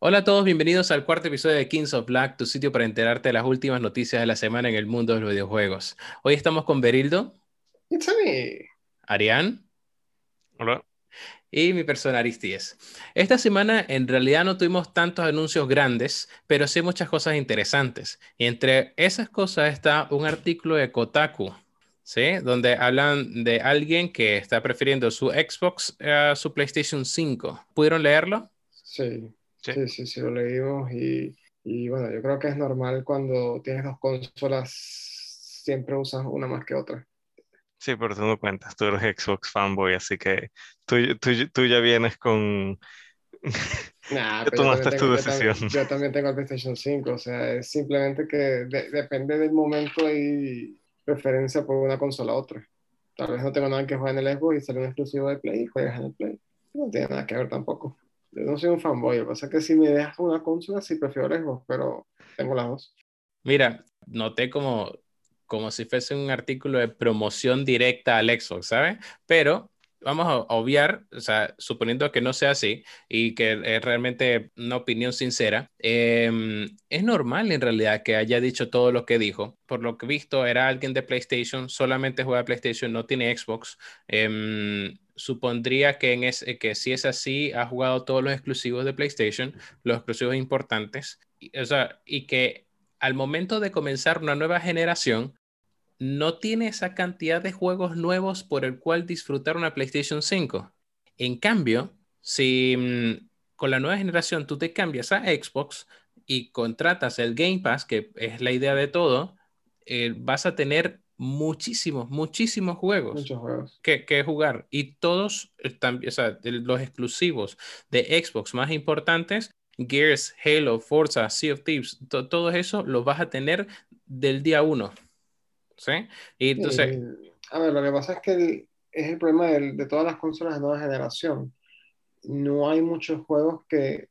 Hola a todos, bienvenidos al cuarto episodio de Kings of Black, tu sitio para enterarte de las últimas noticias de la semana en el mundo de los videojuegos. Hoy estamos con Berildo. It's me. Arián. Hola. Y mi persona Aristides. Esta semana en realidad no tuvimos tantos anuncios grandes, pero sí muchas cosas interesantes. Y entre esas cosas está un artículo de Kotaku, ¿sí? Donde hablan de alguien que está prefiriendo su Xbox a su PlayStation 5. ¿Pudieron leerlo? Sí. Sí, sí, sí, lo leímos y, y, bueno, yo creo que es normal cuando tienes dos consolas, siempre usas una más que otra. Sí, pero tú no cuentas, tú eres Xbox fanboy, así que tú, tú, tú ya vienes con... Nah, ya tomaste tu decisión. Yo también, tengo el PlayStation 5, o sea, es simplemente que depende del momento y preferencia por una consola a otra. Tal vez no tengo nada que jugar en el Xbox y sale un exclusivo de Play y juegas en el Play. No tiene nada que ver tampoco. No soy un fanboy, lo que pasa es que si me dejas una consola, sí prefiero Xbox, pero tengo las dos. Mira, noté como, como si fuese un artículo de promoción directa al Xbox, ¿sabes? Pero vamos a obviar, o sea, suponiendo que no sea así y que es realmente una opinión sincera, em, es normal en realidad que haya dicho todo lo que dijo. Por lo que he visto, era alguien de PlayStation, solamente juega PlayStation, no tiene Xbox. Em, supondría que, en que si es así, ha jugado todos los exclusivos de PlayStation, los exclusivos importantes, y, o sea, y que al momento de comenzar una nueva generación, no tiene esa cantidad de juegos nuevos por el cual disfrutar una PlayStation 5. En cambio, si mm, con la nueva generación tú te cambias a Xbox y contratas el Game Pass, que es la idea de todo, eh, vas a tener muchísimos, muchísimos juegos, Muchos juegos. Que, que, jugar. Y todos, o sea, los exclusivos de Xbox más importantes, Gears, Halo, Forza, Sea of Thieves, todo eso lo vas a tener del día uno. ¿Sí? Y entonces... a ver, lo que pasa es que es el problema de, de todas las consolas de nueva generación. No hay muchos juegos que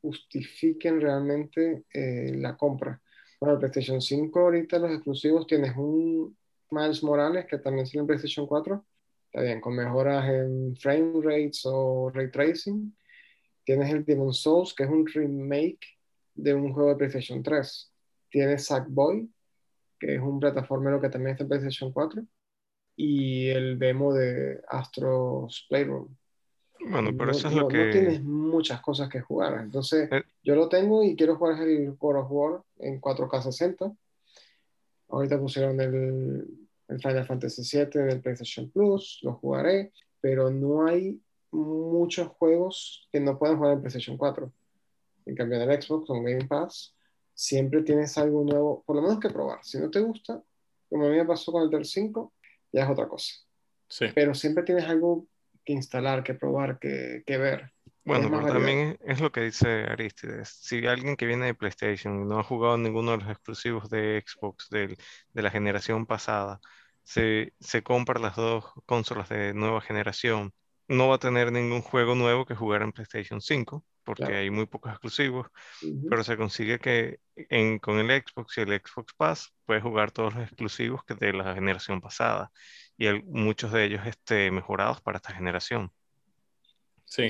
justifiquen realmente eh, la compra. Bueno, PlayStation 5 ahorita los exclusivos tienes un Miles Morales que también sale en PlayStation 4. Está bien, con mejoras en frame rates o ray tracing. Tienes el Demon Souls, que es un remake de un juego de PlayStation 3. Tienes Sackboy, que es un plataformero que también está en PlayStation 4. Y el demo de Astro's Playroom. Bueno, pero no, eso es no, lo que... no tienes muchas cosas que jugar. Entonces, Eh. yo lo tengo y quiero jugar el God of War en 4K60. Ahorita pusieron el, el Final Fantasy VII en el PlayStation Plus, lo jugaré, pero no hay muchos juegos que no puedan jugar en PlayStation 4. En cambio, en el Xbox, con Game Pass, siempre tienes algo nuevo, por lo menos que probar. Si no te gusta, como a mí me pasó con el del 5, ya es otra cosa. Sí. Pero siempre tienes algo que instalar, que probar, que, que ver. Bueno, pero también es lo que dice Aristides. Si alguien que viene de PlayStation y no ha jugado ninguno de los exclusivos de Xbox del- de la generación pasada, se, se compra las dos consolas de nueva generación, no va a tener ningún juego nuevo que jugar en PlayStation 5, porque Claro. hay muy pocos exclusivos, pero se consigue que en, con el Xbox y el Xbox Pass puedes jugar todos los exclusivos que de la generación pasada, y el- muchos de ellos este, mejorados para esta generación. Sí.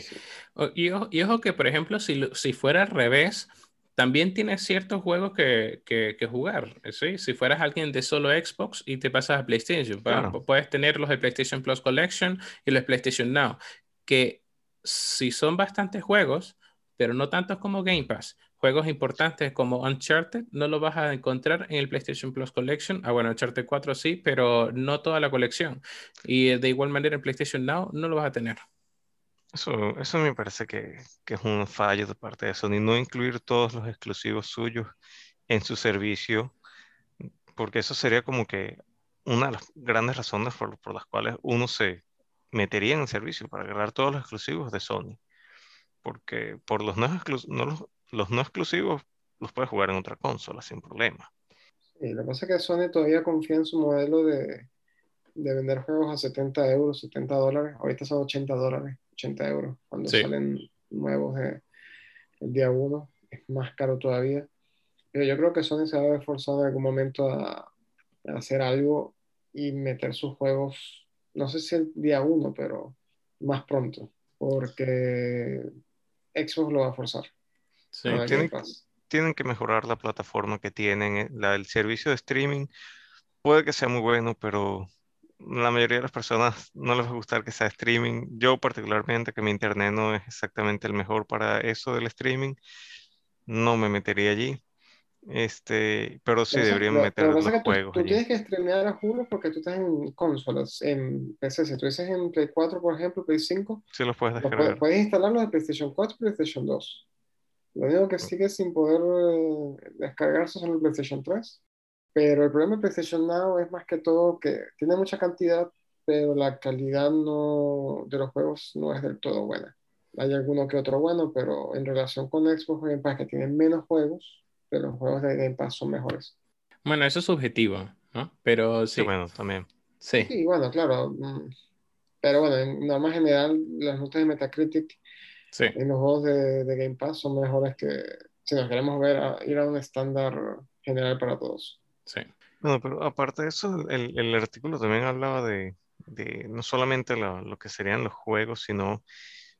Y ojo, y ojo que, por ejemplo, si, si fuera al revés, también tienes ciertos juegos que, que, que jugar. ¿sí? Si fueras alguien de solo Xbox y te pasas a PlayStation, Claro. puedes tener los de PlayStation Plus Collection y los de PlayStation Now, que si son bastantes juegos, pero no tantos como Game Pass. Juegos importantes como Uncharted no lo vas a encontrar en el PlayStation Plus Collection. Ah, bueno, Uncharted 4 sí, pero no toda la colección. Y de igual manera en PlayStation Now no lo vas a tener. Eso, eso me parece que, que es un fallo de parte de Sony, no incluir todos los exclusivos suyos en su servicio, porque eso sería como que una de las grandes razones por, por las cuales uno se metería en el servicio para agarrar todos los exclusivos de Sony, porque por los no, exclu- no los, los no exclusivos los puedes jugar en otra consola sin problema. Y lo que pasa es que Sony todavía confía en su modelo de, de vender juegos a 70 euros, 70 dólares. Ahorita son 80 dólares, 80 euros. Cuando Sí. salen nuevos de- el día 1, es más caro todavía. Pero yo creo que Sony se va a ver forzado en algún momento a, a hacer algo y meter sus juegos, no sé si el día 1, pero más pronto, porque Xbox lo va a forzar. Sí. con el tiene- Game Pass. Tienen que mejorar la plataforma que tienen. eh, La, el servicio de streaming puede que sea muy bueno, pero la mayoría de las personas no les va a gustar que sea streaming. Yo particularmente, que mi internet no es exactamente el mejor para eso del streaming, no me metería allí. Este, pero sí eso- deberían lo- meter los que tú, juegos tú allí. tienes que streamear a juro porque tú estás en consolas, en PC. Si tú dices en Play 4, por ejemplo, Play 5, Sí los puedes lo puedes, descargar. puedes instalarlo de PlayStation 4 y PlayStation 2. Lo único que sigue sin poder eh, descargarse son el PlayStation 3. Pero el problema de PlayStation Now es más que todo que tiene mucha cantidad, pero la calidad no, de los juegos no es del todo buena. Hay alguno que otro bueno, pero en relación con Xbox Game Pass, que tienen menos juegos, pero los juegos de Game Pass son mejores. Bueno, eso es subjetivo, ¿no? Pero Sí, sí, bueno, también. sí, Sí, bueno, claro. mm, Pero bueno, en norma general, las notas de Metacritic sí. en los juegos de, de Game Pass son mejores que si nos queremos ver a, ir a un estándar general para todos. sí. Bueno, pero aparte de eso, el, el artículo también hablaba de, de no solamente lo, lo que serían los juegos, sino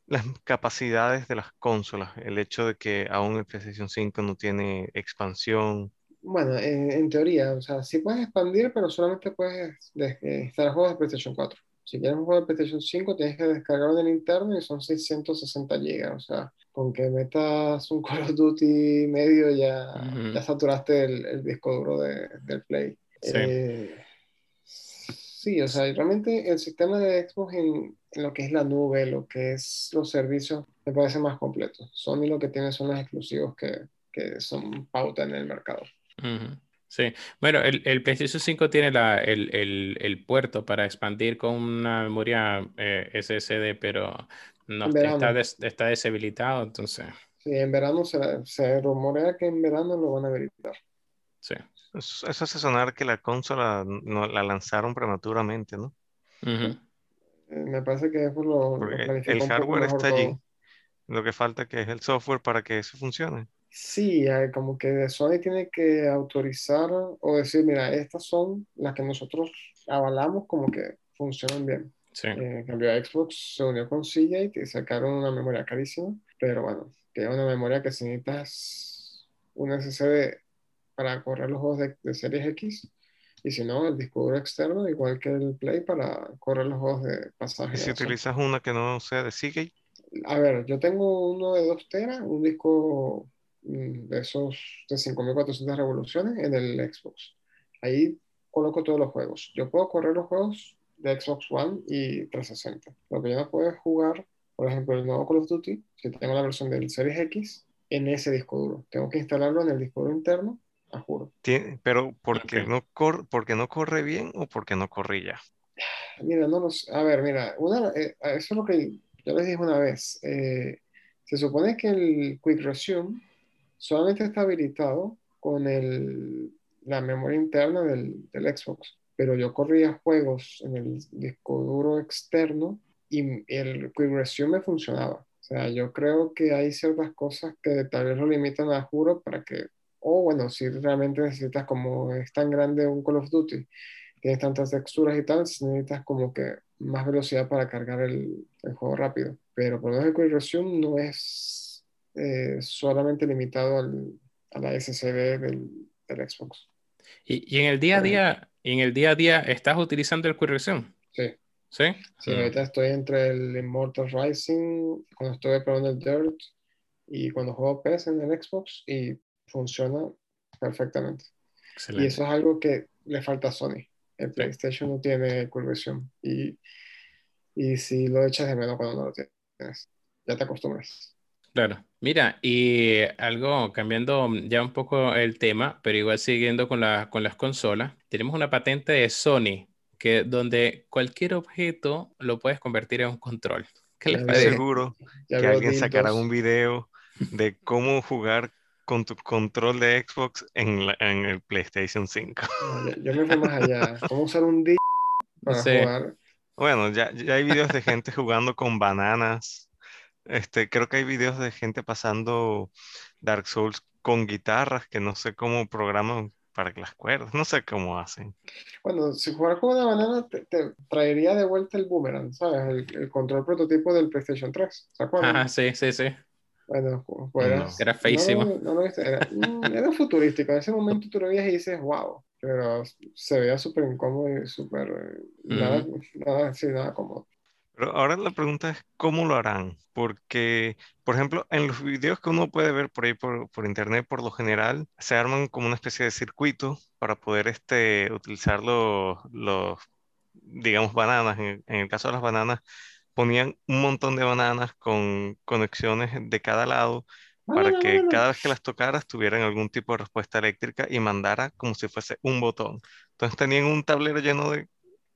las capacidades de las consolas. El hecho de que aún el PlayStation 5 no tiene expansión. Bueno, en, en teoría, o sea, sí puedes expandir, pero solamente puedes des- eh, instalar juegos de PlayStation 4. Si quieres un juego de PlayStation 5, tienes que descargarlo en el interno y son 660 gigas. O sea, con que metas un Call of Duty medio ya, Ujú. ya saturaste el, el disco duro de- del Play. Sí. Eh, sí, o sea, realmente el sistema de Xbox en, en lo que es la nube, lo que es los servicios, me parece más completo. Sony lo que tiene son los exclusivos que, que son pauta en el mercado. Ujú. Sí, bueno, el, el PlayStation 5 tiene la, el, el- el puerto para expandir con una memoria eh, SSD, pero no está, des- está deshabilitado, entonces, Sí, en verano se, se rumorea que en verano lo van a habilitar. sí. Eso, eso hace sonar que la consola no, la lanzaron prematuramente, ¿no? Eh, me parece que eso lo, lo Porque el hardware está allí. Lo que falta que es el software para que eso funcione. Sí, eh, como que Sony tiene que autorizar o decir, mira, estas son las que nosotros avalamos como que funcionan bien. Sí, Eh, en cambio, Xbox se unió con Seagate y sacaron una memoria carísima, pero bueno, que es una memoria que si necesitas un SSD para correr los juegos de, de Series X, y si no, el disco duro externo, igual que el Play, para correr los juegos de pasada Y si utilizas una que no sea de Seagate, A ver, yo tengo uno de 2 teras, un disco de esos de 5400 revoluciones en el Xbox. Ahí coloco todos los juegos. Yo puedo correr los juegos de Xbox One y 360. Lo que yo no puedo es jugar, por ejemplo, el nuevo Call of Duty, si tengo la versión del Series X, en ese disco duro. Tengo que instalarlo en el disco duro interno, a juro. tiene, pero porque no cor- porque no corre bien o porque no corría. Mira, no lo sé. A ver, mira, una, eh, eso es lo que yo les dije una vez. Eh, se supone que el Quick Resume solamente está habilitado con el, la memoria interna del, del Xbox, pero yo corría juegos en el disco duro externo y el Quick Resume me funcionaba. O sea, yo creo que hay ciertas cosas que tal vez lo limitan a juro para que, o bueno, si realmente necesitas como es tan grande un Call of Duty tienes tantas texturas y tal, necesitas como que más velocidad para cargar el, el juego rápido. Pero por lo menos el Quick Resume no es eh, solamente limitado al, a la SSD del, del Xbox. Y, y en el día a día, y en el día a día, ¿estás utilizando el Quick Resume? Sí, ¿Sí? sí, Mm. ahorita estoy entre el Immortal Rising, cuando estuve probando el Dirt y cuando juego PES en el Xbox y funciona perfectamente. Y Excelente. eso es algo que le falta a Sony. El. PlayStation no tiene Resume y, y si lo echas de menos cuando no lo tienes, ya te acostumbras. Claro. Mira, y algo cambiando ya un poco el tema, pero igual siguiendo con la- con las consolas, tenemos una patente de Sony que donde cualquier objeto lo puedes convertir en un control. ¿Qué les parece? seguro Ya que veo alguien sacará un video de cómo jugar con tu control de Xbox en, la- en el PlayStation 5. No, yo, yo me fui más allá. ¿Cómo usar un D para Sí. jugar? Bueno, ya, ya hay videos de gente jugando con bananas. Este, creo que hay videos de gente pasando Dark Souls con guitarras que no sé cómo programan para que las cuerdas, no sé cómo hacen. Bueno, si jugar con una banana te, te traería de vuelta el boomerang, ¿sabes? El, el control prototipo del PlayStation 3, ¿se acuerdan? Ajá, sí, sí, sí. Bueno, como fueras. Era feísimo. No, no, no, era, mm, era futurístico. En ese momento tú lo veías y dices, wow. Pero se veía súper incómodo y súper. eh, Nada, nada, sí, nada cómodo. Pero ahora la pregunta es, ¿cómo lo harán? Porque, por ejemplo, en los videos que uno puede ver por ahí por, por internet, por lo general, se arman como una especie de circuito para poder este, utilizar los, los, digamos, bananas. En, en el caso de las bananas, ponían un montón de bananas con conexiones de cada lado para Banana, que cada vez que las tocaras tuvieran algún tipo de respuesta eléctrica y mandara como si fuese un botón. Entonces tenían un tablero lleno de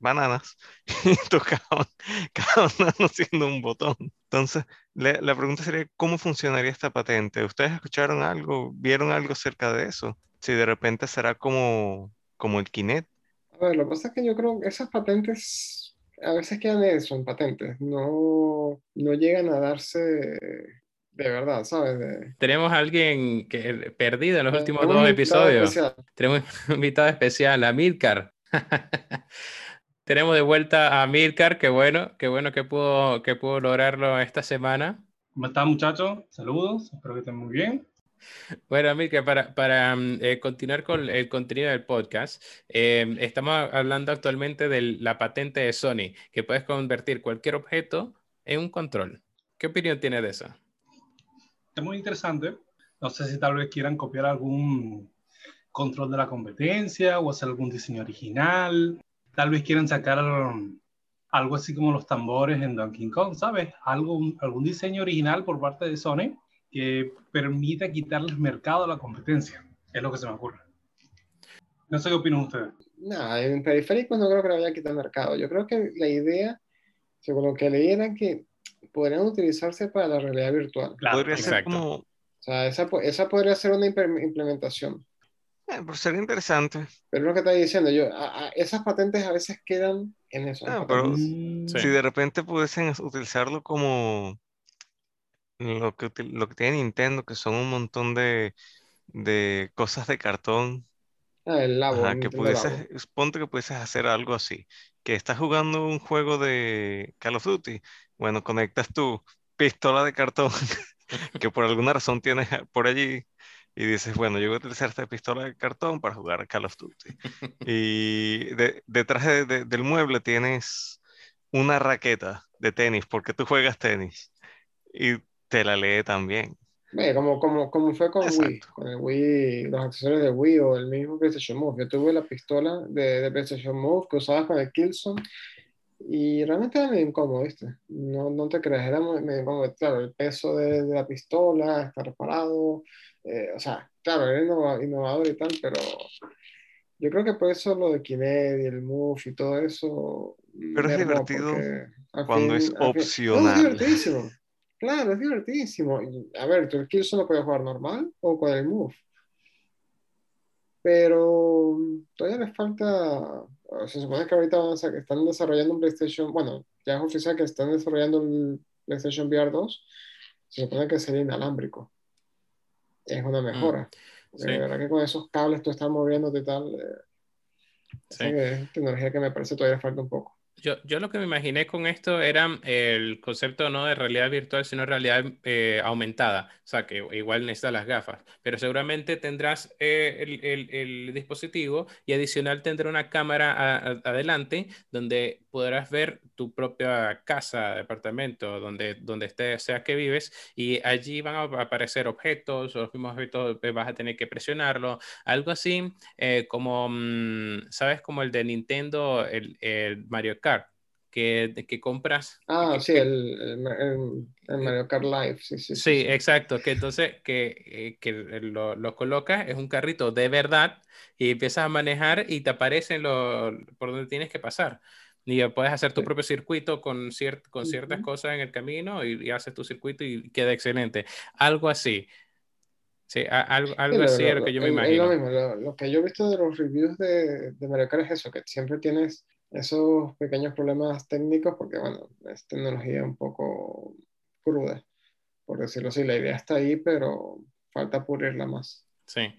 bananas y tocaban cada banana siendo un botón. Entonces, la, la pregunta sería, ¿cómo funcionaría esta patente? ¿Ustedes escucharon algo, vieron algo acerca de eso? Si de repente será como, como el Kinect. A ver, lo que pasa es que yo creo que esas patentes a veces quedan eso en patentes. No, no llegan a darse de verdad, ¿sabes? De, Tenemos a alguien que perdido en los últimos dos episodios. especial. Tenemos un invitado especial, a Milcar. Tenemos de vuelta a Milcar, qué bueno, qué bueno que pudo, que pudo lograrlo esta semana. ¿Cómo están muchachos? Saludos, espero que estén muy bien. Bueno, Milcar, para, para mm, eh, continuar con el contenido del podcast, eh, estamos hablando actualmente de la patente de Sony, que puedes convertir cualquier objeto en un control. ¿Qué opinión tiene de eso? Es muy interesante. No sé si tal vez quieran copiar algún control de la competencia o hacer algún diseño original. Tal vez quieran sacar algo así como los tambores en Donkey Kong, ¿sabes? Algo, algún diseño original por parte de Sony que permita quitarles mercado a la competencia. Es lo que se me ocurre. No sé qué opinan ustedes. Nada, en periféricos no creo que le vaya a quitar mercado. Yo creo que la idea, según lo que leí, era que podrían utilizarse para la realidad virtual. Claro, Podría ser exacto. como, O sea, esa, esa podría ser una implementación. Eh, pero sería interesante. Pero es lo que estaba diciendo yo, a- a- esas patentes a veces quedan en eso. Ah, pero. Mm, Sí. Si de repente pudiesen utilizarlo como lo que, lo que tiene Nintendo, que son un montón de, de cosas de cartón, Ah, el Labo, ajá, que Nintendo Labo. pudieses, ponte que pudieses hacer algo así, que estás jugando un juego de Call of Duty, bueno, conectas tu pistola de cartón que por alguna razón tienes por allí y dices, bueno, yo voy a utilizar esta pistola de cartón para jugar Call of Duty. Y de- detrás de- de- del mueble tienes una raqueta de tenis, porque tú juegas tenis y te la lee también. Ve, como, como, como fue con Wii, Exacto. con el Wii, los accesorios de Wii o el mismo PlayStation Move. Yo tuve la pistola de, de PlayStation Move que usabas con el Killzone y realmente era medio incómodo, ¿viste? No, no te creas, era muy- medio incómodo. Claro, el peso de, de la pistola, estar parado, eh, o sea, claro, era innova- innovador y tal, pero yo creo que por eso lo de Kinect y el Move y todo eso Pero es divertido cuando es fin- al fin- No, opcional. es divertidísimo. Claro, es divertidísimo. A ver, tú el Killzone lo puedes jugar normal o con el Move. Pero todavía les falta. Se supone que ahorita van a están desarrollando un PlayStation. Bueno, ya es oficial que están desarrollando el PlayStation VR 2. Se supone que sería inalámbrico. Es una mejora. Porque sí. De verdad que con esos cables tú estás moviéndote tal. eh, Sí. es tecnología que me parece todavía falta un poco. Yo, yo lo que me imaginé con esto era el concepto no de realidad virtual, sino realidad eh, aumentada. O sea, que igual necesitas las gafas, pero seguramente tendrás eh, el, el- el dispositivo y adicional tendrá una cámara a- a- adelante donde podrás ver tu propia casa, departamento, donde, donde esté, sea que vives, y allí van a aparecer objetos, los mismos objetos eh, vas a tener que presionarlo, algo así eh, como, mm, ¿sabes? Como el de Nintendo, el, el Mario Kart, que, que compras. Ah, que- sí, el, el, el- el Mario Kart Live. Sí, sí, sí. Sí, sí. exacto, que entonces que, eh, que lo, lo colocas, es un carrito de verdad y empiezas a manejar y te aparecen lo, por donde tienes que pasar. Y ya puedes hacer tu Sí. propio circuito con, cier- con ciertas Ujú. cosas en el camino y, y haces tu circuito y queda excelente. Algo así. Sí, algo, Sí, algo lo, así es lo- lo que yo me es lo imagino. mismo. Lo, lo que yo he visto de los reviews de, de Mario Kart es eso, que siempre tienes esos pequeños problemas técnicos porque, bueno, es tecnología un poco cruda, por decirlo así. La idea está ahí, pero falta pulirla más. Sí,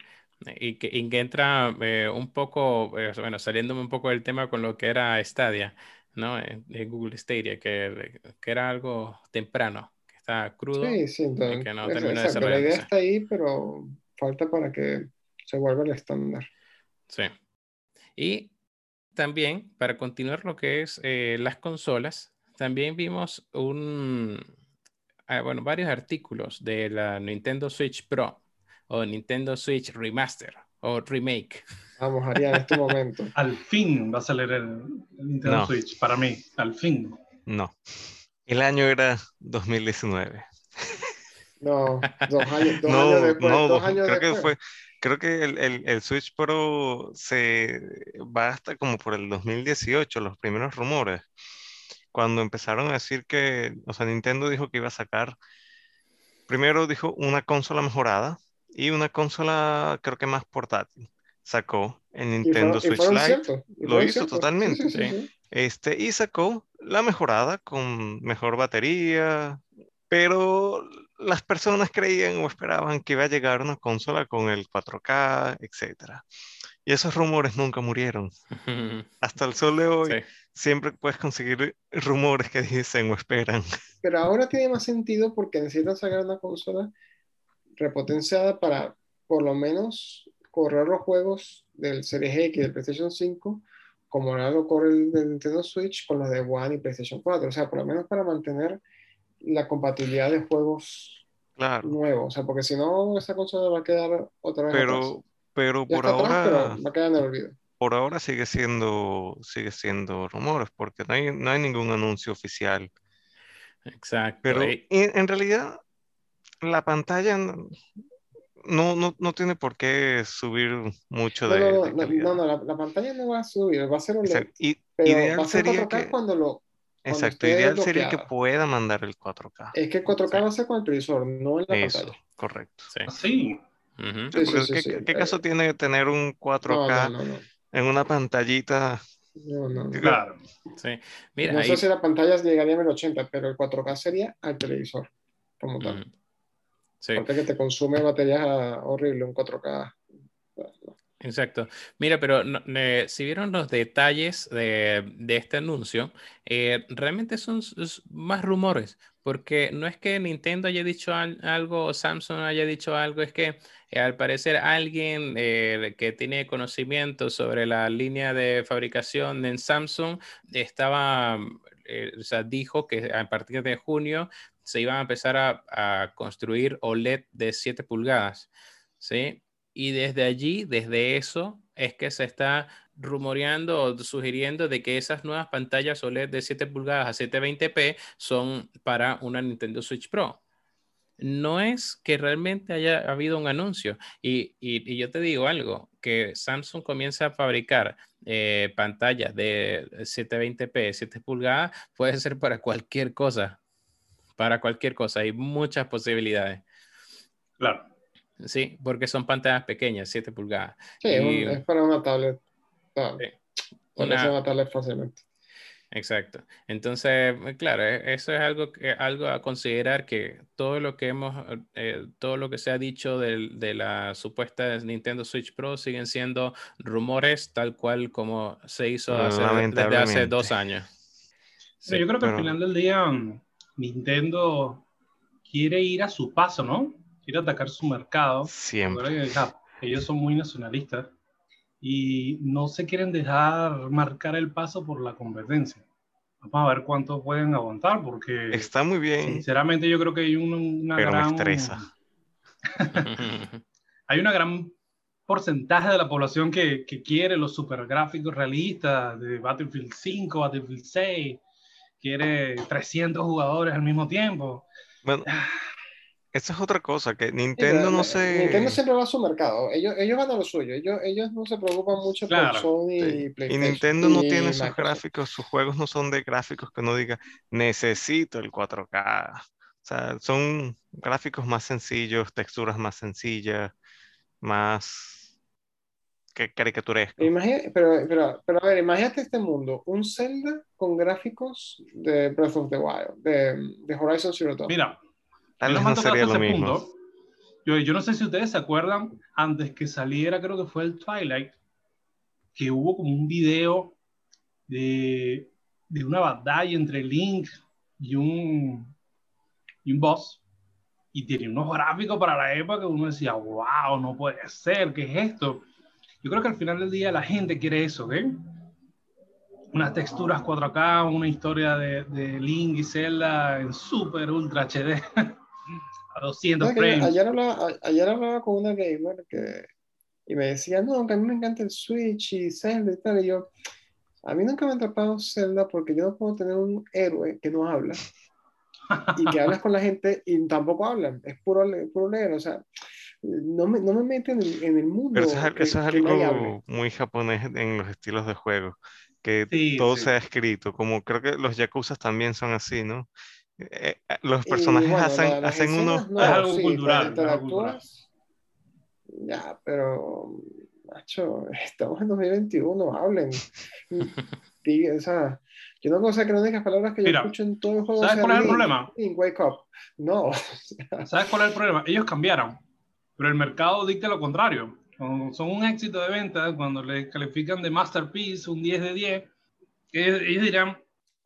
y que, y que entra eh, un poco, eh, bueno, saliéndome un poco del tema con lo que era Stadia, ¿no? Eh, de Google Stadia, que, que era algo temprano, que está crudo. Sí, sí, entonces, y que no terminó exacto, la idea está ahí, pero falta para que se vuelva el estándar. Sí. Y también, para continuar lo que es eh, las consolas, también vimos un, ah, bueno, varios artículos de la Nintendo Switch Pro o Nintendo Switch Remaster o Remake. Vamos, Arián, en este momento. Al fin va a salir el, Nintendo No. Switch, para mí, al fin. No. El año era 2019. No, dos años, dos no, años después. no, dos años creo que después. fue, creo que el, el- el Switch Pro se va hasta como por el 2018, los primeros rumores, cuando empezaron a decir que, o sea, Nintendo dijo que iba a sacar, primero dijo una consola mejorada y una consola creo que más portátil. Sacó el Y Nintendo y Switch fueron Lite, y lo hizo ciertos. totalmente. Sí, sí, sí, este, y sacó la mejorada con mejor batería, pero las personas creían o esperaban que iba a llegar una consola con el 4K, etcétera. Y esos rumores nunca murieron. Hasta el sol de hoy Sí. siempre puedes conseguir rumores que dicen o esperan. Pero ahora tiene más sentido porque necesitan sacar una consola repotenciada para por lo menos correr los juegos del Series X y del PlayStation 5 como ahora lo corre el del Nintendo Switch con los de One y PlayStation 4. O sea, por lo menos para mantener la compatibilidad de juegos Claro, nuevos. O sea, porque si no, esa consola va a quedar otra vez atrás. pero, pero Ya por está atrás, ahora, pero va a quedar en el olvido. por ahora sigue siendo, sigue siendo rumores, porque no hay, no hay ningún anuncio oficial. Exacto. Pero en, en realidad la pantalla no, no, no, tiene por qué subir mucho No, de, no, no, de no, no, no, la, la pantalla no va a subir, va a ser OLED, Exacto. Y pero va ideal a ser sería 4K que, cuando lo, cuando exacto, ideal sería que pueda mandar el 4K. Es que el 4K Sí. va a ser con el televisor, no en la Eso, pantalla. correcto. sí. Ujú. Sí, Sí, sí, porque sí, ¿qué, sí. qué Eh, caso tiene tener un No, 4K no, no, no. en una pantallita? No, no, no. Claro. Sí. Mira, No ahí- sé si la pantalla llegaría a 1080, pero el 4K sería al televisor, como tal. Ujú. Sí. Aparte que te consume batería horrible un 4K. Exacto. Mira, pero no- eh, si vieron los detalles de, de este anuncio, eh, realmente son s- s- más rumores, porque no es que Nintendo haya dicho al- algo o Samsung haya dicho algo, es que eh, al parecer alguien eh, que tiene conocimiento sobre la línea de fabricación en Samsung estaba, eh, o sea, dijo que a partir de junio se iban a empezar a, a construir OLED de 7 pulgadas, ¿sí? Y desde allí, desde eso, es que se está rumoreando o sugiriendo de que esas nuevas pantallas OLED de 7 pulgadas a 720p son para una Nintendo Switch Pro. No es que realmente haya habido un anuncio. Y, y- yo te digo algo, que Samsung comienza a fabricar eh, pantallas de 720p, 7 pulgadas, puede ser para cualquier cosa. Para cualquier cosa. Hay muchas posibilidades. Claro. Sí, porque son pantallas pequeñas, 7 pulgadas. Sí, es, un- Y- es para una tablet. Ah, Sí. Una- una tablet fácilmente. Exacto. Entonces, claro, e- eso es algo que algo a considerar que todo lo que hemos, eh, todo lo que se ha dicho del- de, la supuesta Nintendo Switch Pro siguen siendo rumores tal cual como se hizo hace- desde hace dos años. Pero yo creo que pero- al final del día mm, Nintendo quiere ir a su paso, ¿no? Quiere atacar su mercado. Siempre. Ellos son muy nacionalistas y no se quieren dejar marcar el paso por la competencia. Vamos a ver cuánto pueden aguantar, porque Está muy bien, sinceramente yo creo que hay un- una pero me gran... estresa. hay una gran porcentaje de la población que, que quiere los super gráficos realistas de Battlefield 5, Battlefield 6, quiere 300 jugadores al mismo tiempo. Bueno, Ah. esa es otra cosa, que Nintendo no se... Nintendo siempre va a su mercado. Ellos, ellos van a lo suyo. Ellos, ellos no se preocupan mucho Claro, por Sony Sí. y Y PlayStation. Nintendo no y tiene esos Microsoft. gráficos, sus juegos no son de gráficos que uno diga, necesito el 4K. O sea, son gráficos más sencillos, texturas más sencillas, más que caricaturescos. Imagina- pero, pero, pero a ver, imagínate este mundo, un Zelda con gráficos de Breath of the Wild, de, de Horizon Zero Dawn. Mira, Tal vez no sería lo mismo. punto. Yo, yo no sé si ustedes se acuerdan, antes que saliera, creo que fue el Twilight, que hubo como un video de, de una batalla entre Link y un, y un boss, y tiene unos gráficos para la época que uno decía, wow, no puede ser, ¿qué es esto? Yo creo que al final del día la gente quiere eso, ¿ok? Unas texturas 4K, una historia de, de Link y Zelda en super ultra HD, a 200 ¿Sabes que frames. Ayer hablaba, ayer hablaba con una gamer que, y me decía, no, que a mí me encanta el Switch y Zelda y tal. Y yo, a mí nunca me ha atrapado Zelda porque yo no puedo tener un héroe que no habla y que hablas con la gente y tampoco hablan, es puro, puro leer, o sea, no me, no me meten en, en el mundo. Pero eso es, que- eso es algo muy japonés en los estilos de juego, que Sí, todo sí. sea escrito, como creo que los yakuzas también son así, ¿no? Eh, eh, los Y personajes bueno, hacen, la- hacen unos... no, Es algo sí, cultural, Ya, pero, macho, estamos en 2021, hablen. O sea, yo no ser que las únicas palabras que yo Mira, escucho en todo el juego ¿sabes cuál es el problema? Link, wake up. No, ¿Sabes cuál es el problema? Ellos cambiaron, pero el mercado dicta lo contrario. Cuando son un éxito de venta, cuando le califican de masterpiece un 10 de 10, ellos, dirán,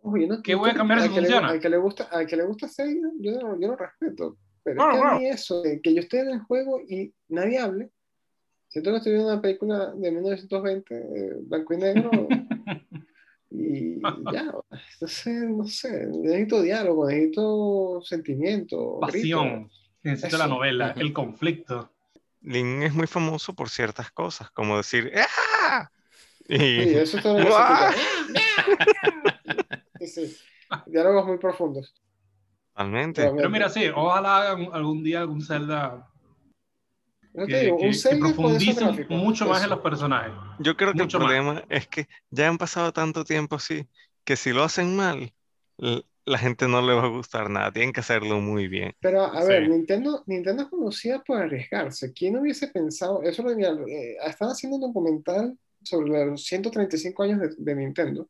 Oye, no- ¿Qué voy a cambiar si funciona? al que le gusta, al que le gusta Zelda, yo, no- yo lo respeto. Pero Claro, es que a mí eso, que yo esté en el juego y nadie hable, siento que estoy viendo una película de 1920, eh, blanco y negro, y ya, entonces, no sé, necesito diálogo, necesito sentimiento, pasión. Necesito la Eso. novela, Ujú. el conflicto. Link es muy famoso por ciertas cosas, como decir ¡Ah! Y Sí, eso que escucha. Sí, sí. Diálogos muy profundos. totalmente. Realmente. Pero mira, sí, ojalá hagan algún día algún Zelda Yo te que, digo, que- un que profundice mucho más en eso. los personajes. Yo creo que el mucho más. problema es que ya han pasado tanto tiempo así, que si lo hacen mal, la gente no le va a gustar nada. Tienen que hacerlo muy bien. Pero a Sí. ver, Nintendo, Nintendo es conocida por arriesgarse. ¿Quién hubiese pensado? Eso lo mira, eh, están haciendo un documental sobre los 135 años de, de Nintendo.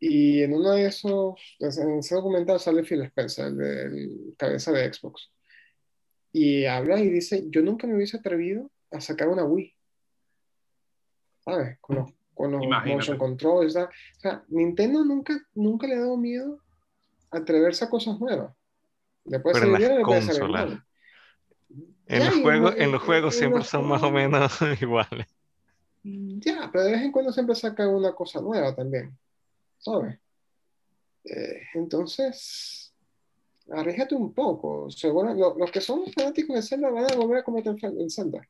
Y en uno de esos, en ese documental sale Phil Spencer, el, del cabeza de Xbox. Y habla y dice, yo nunca me hubiese atrevido a sacar una Wii. ¿Sabes? Con los, con los motion controls. ¿sabes? O sea, Nintendo nunca, nunca le ha dado miedo atreverse a cosas nuevas. Le puede Pero en las bien, le puede salir consolas. mal. En Ya, los juegos, en- en los juegos en siempre los son más o menos iguales. Ya, pero de vez en cuando siempre sacan una cosa nueva también, ¿sabes? Eh, entonces, arriesgate un poco. Seguro, lo- los que son fanáticos de Zelda van a volver a cometer en Zelda.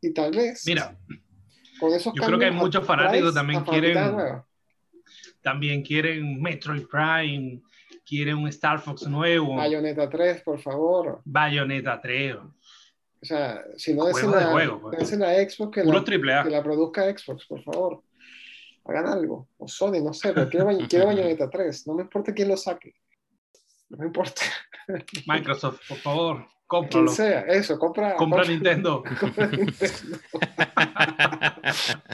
Y tal vez Mira, con esos yo creo que hay muchos fanáticos también quieren- también quieren Metroid Prime, quieren un Star Fox nuevo, Bayonetta 3, por favor. Bayonetta 3, O sea, si no la, juego, pues. desen la Xbox, que la, que la produzca Xbox, por favor. Hagan algo. O Sony, no sé, pero quiero, quiero Bayonetta 3. No me importa quién lo saque. No me importa. Microsoft, por favor, Quien cómpralo. sea, eso, compra. Compra Nintendo. compra Nintendo.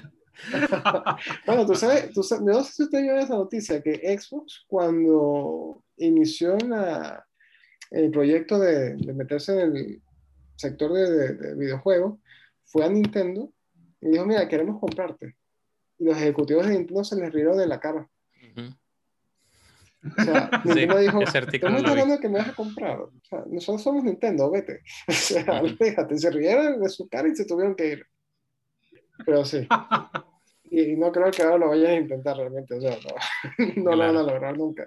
Bueno, tú sabes, tú sabes, no sé si usted vio esa noticia, que Xbox cuando inició la- el proyecto de, de meterse en el sector de, de- de videojuegos, fue a Nintendo y dijo, mira, queremos comprarte. Y los ejecutivos de Nintendo se les rieron de la cara. Ujú. O sea, Sí, Nintendo dijo, ¿tú me estás hablando que me vas a comprar? O sea, nosotros somos Nintendo, vete. O sea, déjate, se rieron de su cara y se tuvieron que ir. Pero sí. Y, y no creo que ahora lo vayan a intentar realmente. O sea, no, no lo van a Claro. lograr nunca.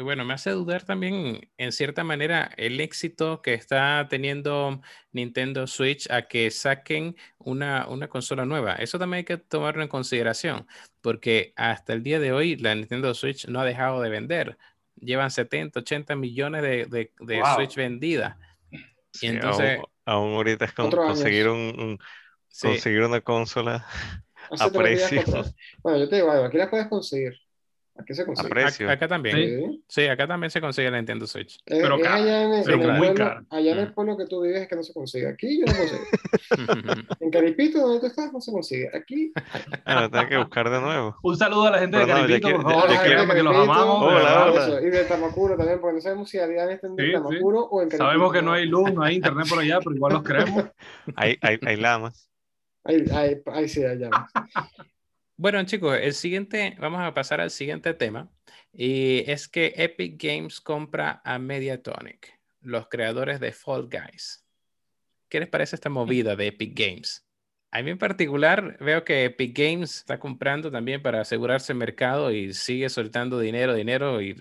Bueno, me hace dudar también, en cierta manera, el éxito que está teniendo Nintendo Switch a que saquen una, una consola nueva. Eso también hay que tomarlo en consideración, porque hasta el día de hoy la Nintendo Switch no ha dejado de vender. Llevan 70, 80 millones de, de- de Wow. Switch vendidas. Sí, entonces- aún, aún ahorita es con- conseguir, un, un- Sí, conseguir una consola A precio. Bueno, yo te digo, algo, aquí la puedes conseguir. Aquí se a consigue. precio. ac- acá también. Sí. Sí, acá también se consigue la Nintendo Switch. Es, Pero es caro, allá en, el- pero en el muy pueblo, caro. allá en el Mm. pueblo que tú vives es que no se consigue. Aquí yo no consigo. En Caripito, donde tú estás, no se consigue. Aquí, Bueno, tengo que buscar de nuevo. Un saludo a la gente de Pero no, Caripito, quiero- por quiero- que los amamos. de Hola, verdad. hola. Eso, Y de Tamacuro también, porque no sabemos si Adrián está en Sí, sí. Tamacuro o en Caripito. Sabemos que no hay luz, no hay internet por allá, pero igual los queremos. Hay, hay, hay lamas. Ahí, ahí, ahí sí. Bueno, chicos, el siguiente, vamos a pasar al siguiente tema. Y es que Epic Games compra a Mediatonic, los creadores de Fall Guys. ¿Qué les parece esta movida de Epic Games? A mí en particular veo que Epic Games está comprando también para asegurarse el mercado y sigue soltando dinero, dinero y,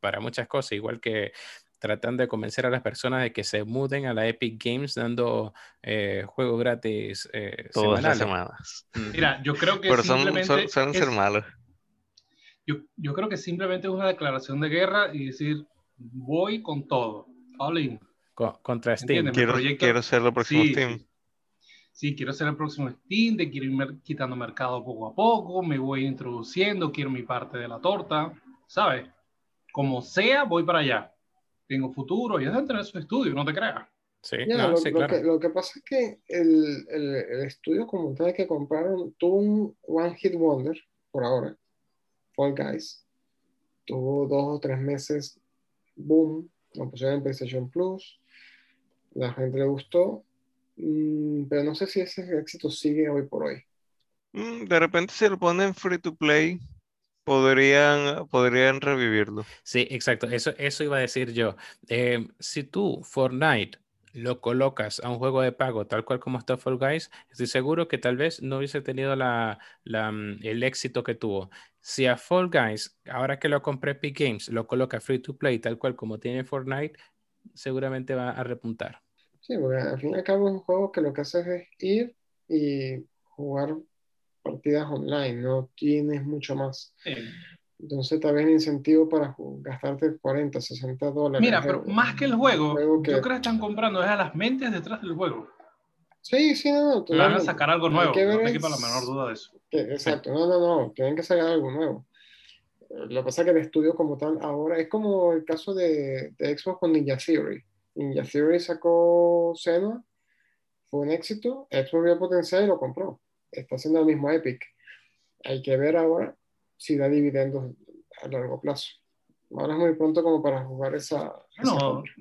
para muchas cosas, igual que tratando de convencer a las personas de que se muden a la Epic Games dando eh, juegos gratis eh, Todas las semanas. Mira, yo creo que Pero simplemente son, suelen ser es- malos. yo, yo creo que simplemente es una declaración de guerra y decir, voy con todo, all in. co- contra Steam. Quiero, proyecto- quiero ser el próximo Sí, Steam. sí. Quiero ser el próximo Steam, te quiero ir quitando mercado poco a poco, me voy introduciendo, quiero mi parte de la torta, ¿sabes? Como sea, voy para allá. Tengo futuro, y es de tener su estudio, no te creas. Sí, Ya, no, lo, sí, lo claro. que, lo que pasa es que el, el- el estudio como tal que compraron tuvo un One Hit Wonder por ahora, Fall Guys. Tuvo dos o tres meses, boom, lo pusieron en PlayStation Plus, la gente le gustó, mm, pero no sé si ese éxito sigue hoy por hoy. Mm, De repente si lo ponen free to play, podrían, podrían revivirlo. Sí, exacto. Eso, eso iba a decir yo. Eh, si tú, Fortnite, lo colocas a un juego de pago tal cual como está Fall Guys, estoy seguro que tal vez no hubiese tenido la, la, mm, el éxito que tuvo. Si a Fall Guys, ahora que lo compré Epic Games, lo coloca free to play tal cual como tiene Fortnite, seguramente va a repuntar. Sí, porque al fin y al cabo es un juego que lo que haces es ir y jugar partidas online, no tienes mucho más. Eh, Entonces tal vez el incentivo para gastarte 40, 60 dólares. mira, pero en- más que el juego, juego que- yo creo que están comprando es a las mentes detrás del juego. Sí, sí, no, no. Van a sacar algo nuevo, que no te la menor duda de eso. que- exacto, no, no, no, tienen que sacar algo nuevo. Eh, Lo que pasa es que el estudio como tal ahora es como el caso de, de Xbox con Ninja Theory. Ninja Theory sacó Senua, fue un éxito, Xbox vio potencial y lo compró. Está haciendo el mismo Epic. Hay que ver ahora si da dividendos a largo plazo. Ahora es muy pronto como para jugar esa, esa Bueno, compra,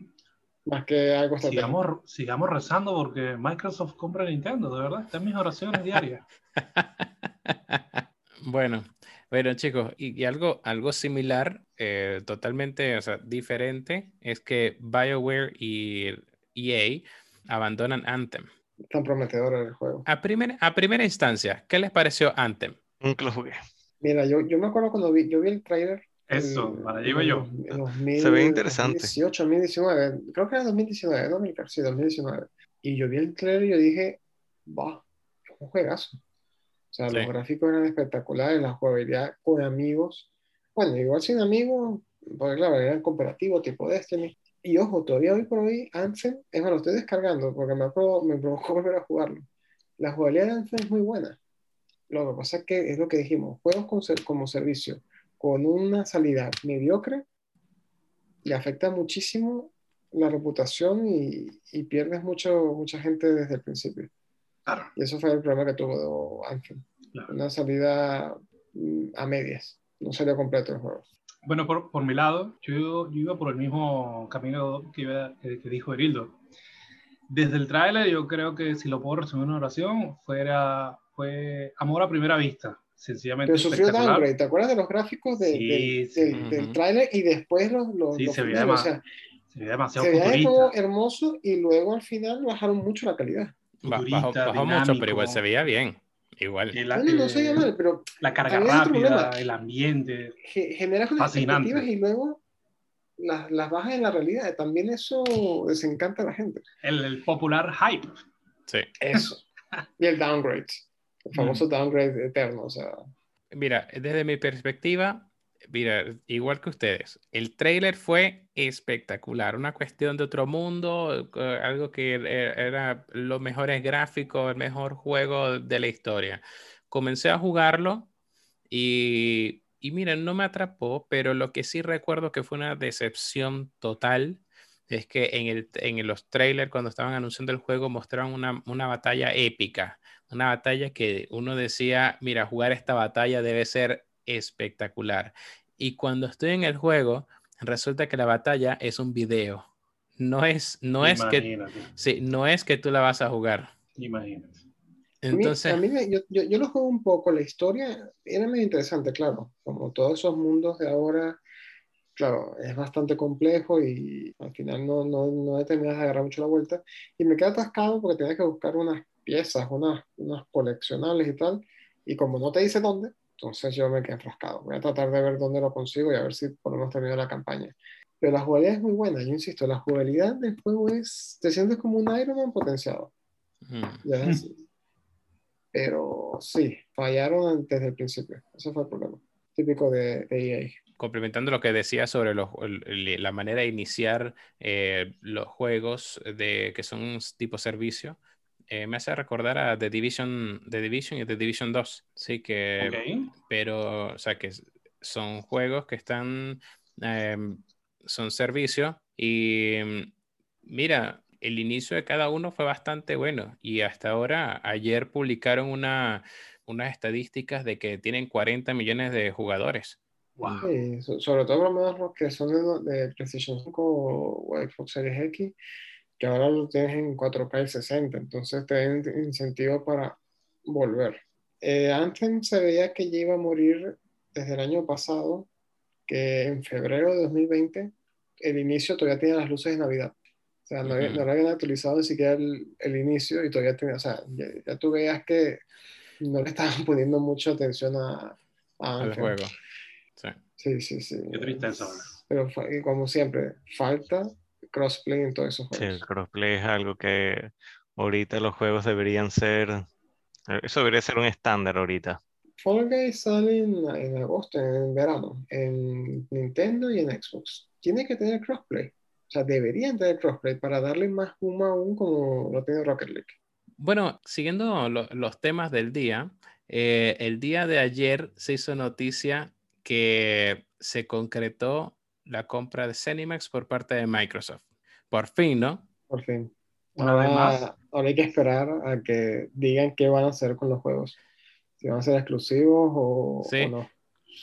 más que algo sigamos, sigamos rezando porque Microsoft compra Nintendo, de verdad, están mis oraciones diarias. Bueno, bueno chicos, y, y algo, algo similar, eh, totalmente, o sea, diferente, es que BioWare y EA abandonan Anthem. Tan prometedor el juego. A primera, a primera instancia, ¿qué les pareció Anthem? Nunca lo jugué. Mira, yo, yo me acuerdo cuando vi, yo vi el trailer. Eso, en- para en yo. en 2000, Se ve interesante. 2018, 2019, creo que era 2019, ¿no? Milcar? Sí, 2019. Y yo vi el trailer y yo dije, va, es un juegazo. O sea, Sí. los gráficos eran espectaculares, la jugabilidad con amigos. Bueno, igual sin amigos, porque claro, eran cooperativos tipo Destiny. Y ojo, todavía hoy por hoy, Anthem, es más, lo estoy descargando porque me, provo- me provocó volver a jugarlo. La jugabilidad de Anthem es muy buena. Lo que pasa es que es lo que dijimos, juegos con ser- como servicio con una salida mediocre le afecta muchísimo la reputación y, y pierdes mucho, mucha gente desde el principio. Claro. Y eso fue el problema que tuvo Anthem. Claro. Una salida mm, a medias. No salió completo el juego. Bueno, por, por mi lado, yo, yo iba por el mismo camino que, iba- que, que dijo Erildo. Desde el tráiler, yo creo que si lo puedo resumir en una oración, fuera, fue amor a primera vista. Sencillamente Pero sufrió downgrade. ¿Te acuerdas de los gráficos de- Sí, del, sí. del- tráiler y después los, los, Sí, los se veía O sea, Se veía demasiado se veía futurista. como hermoso y luego al final bajaron mucho la calidad. Futurista, Bajó, bajó mucho, pero igual se veía bien. Igual. No, no, no eh, veía mal, pero la carga rápida, problema. el ambiente. ge- generas unas Fascinante. expectativas y luego las, las bajas en la realidad. También eso desencanta a la gente. El, el popular hype. Sí. Eso. y el downgrade. El famoso Mm. downgrade eterno. O sea, Mira, desde mi perspectiva, mira, igual que ustedes, el trailer fue espectacular, una cuestión de otro mundo, algo que e- era los mejores gráficos, el mejor juego de la historia. Comencé a jugarlo y, y miren, no me atrapó, pero lo que sí recuerdo que fue una decepción total es que en, el, en los trailers, cuando estaban anunciando el juego, mostraron una, una batalla épica una batalla que uno decía, mira, jugar esta batalla debe ser espectacular. Y cuando estoy en el juego, resulta que la batalla es un video. No es, no es que, sí, no es que tú la vas a jugar. Imagínate. Entonces, a mí, a mí me- yo, yo, yo lo juego un poco, la historia era muy interesante, claro, como todos esos mundos de ahora, claro, es bastante complejo y al final no, no, no he terminado de agarrar mucho la vuelta y me quedé atascado porque tenía que buscar unas piezas, unas, unas coleccionables y tal, y como no te dice dónde, entonces yo me quedé enfrascado. Voy a tratar de ver dónde lo consigo y a ver si por lo menos termino la campaña. Pero la jugabilidad es muy buena, yo insisto, la jugabilidad del juego es, te sientes como un Iron Man potenciado. ujú. Ya es así. Pero sí, fallaron desde el principio. Ese fue el problema. Típico de, de EA. complementando lo que decía sobre los- la manera de iniciar eh, los juegos de, que son tipo servicio, eh, me hace recordar a The Division, The Division y The Division 2. Sí, que, Ok. pero, o sea, que son juegos que están, em, son servicios y mm, mira, el inicio de cada uno fue bastante bueno y hasta ahora, ayer publicaron una, unas estadísticas de que tienen 40 millones de jugadores. Wow. Sí, so- sobre todo los que son de, de PlayStation 5 o Xbox Series X, que ahora lo tienes en 4K y 60, entonces te dan incentivo para volver. Eh, antes se veía que ya iba a morir desde el año pasado, que en febrero de 2020 el inicio todavía tenía las luces de Navidad. O sea, no, había- Ujú. no le habían actualizado ni siquiera el, el inicio y todavía tenía, o sea, ya, ya tú veías que no le estaban poniendo mucha atención a, a al juego. Sí. Sí, sí, sí. Qué tristeza. Pero como siempre, falta crossplay en todos esos Sí, el juegos. crossplay es algo que ahorita los juegos deberían ser, eh, eso debería ser un estándar ahorita. Fall Guys sale en, en agosto, en verano, en Nintendo y en Xbox. Tiene que tener crossplay. O sea, deberían tener crossplay para darle más boom aún como lo tiene Rocket League. Bueno, siguiendo lo- los temas del día, eh, el día de ayer se hizo noticia que se concretó la compra de Cenimax por parte de Microsoft. Por fin, ¿no? Por fin. Una vez más. Ahora, hay que esperar a que digan qué van a hacer con los juegos. Si van a ser exclusivos o, Sí. o no.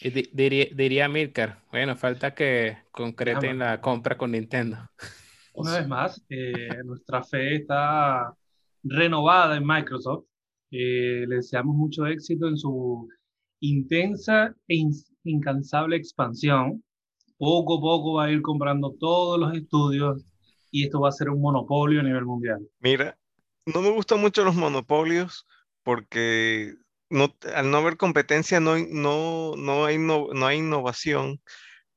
Y di- diría, diría Milcar, bueno, falta que concreten la compra con Nintendo. Una vez más, eh, nuestra fe está renovada en Microsoft. Eh, le deseamos mucho éxito en su intensa e incansable expansión. Poco a poco va a ir comprando todos los estudios y esto va a ser un monopolio a nivel mundial. Mira, no me gustan mucho los monopolios porque no, al no haber competencia no hay, no, no hay, no, no hay innovación,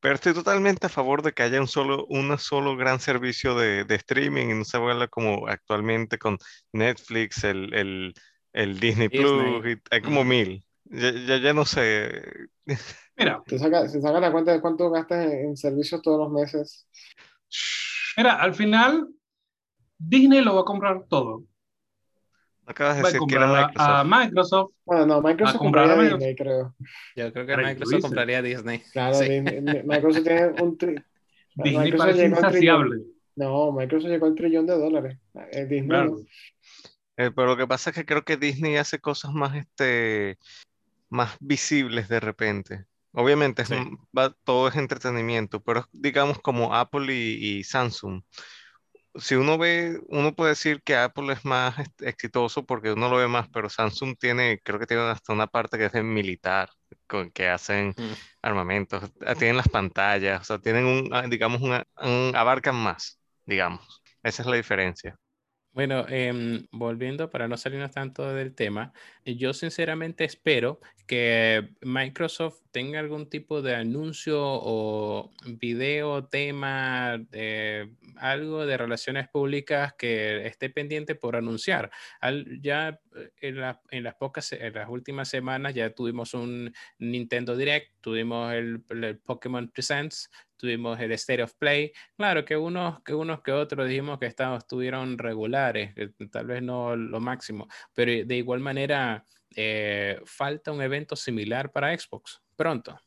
pero estoy totalmente a favor de que haya un solo, un solo gran servicio de, de streaming y no se vuelva como actualmente con Netflix, el, el, el Disney Disney. Plus, y hay como mil. Ya, ya, ya no sé. Mira, Te saca, se saca la cuenta de cuánto gastas en, en servicios todos los meses. mira, al final Disney lo va a comprar todo. Acabas de Va a decir que era comprar a, a Microsoft. Microsoft. Bueno, no, Microsoft comprar a compraría Microsoft. Disney, creo. Yo creo que Microsoft compraría Disney. Claro, Sí. Disney- Microsoft tiene un tri- Disney Microsoft parece trillón. insaciable. No, Microsoft llegó al trillón de dólares. Eh, Disney Claro. no. Eh, pero lo que pasa es que creo que Disney hace cosas más, este, más visibles de repente. Obviamente es Sí. un- va- todo es entretenimiento, pero digamos como Apple y, y Samsung. Si uno ve, uno puede decir que Apple es más exitoso porque uno lo ve más, pero Samsung tiene, creo que tiene hasta una parte que es de militar, con que hacen Mm. armamentos, ah, tienen las pantallas, o sea, tienen un, ah, digamos, una, un- abarcan más, digamos. Esa es la diferencia. Bueno, em, volviendo para no salirnos tanto del tema, yo sinceramente espero que Microsoft tenga algún tipo de anuncio o video, tema, eh, algo de relaciones públicas que esté pendiente por anunciar. Ya eh, en, la- en las pocas, en las últimas semanas ya tuvimos un Nintendo Direct, tuvimos el, el Pokémon Presents, tuvimos el State of Play. Claro que unos que, unos que otros dijimos que estaban, estuvieron regulares, tal vez no lo máximo, pero de igual manera eh, falta un evento similar para Xbox pronto.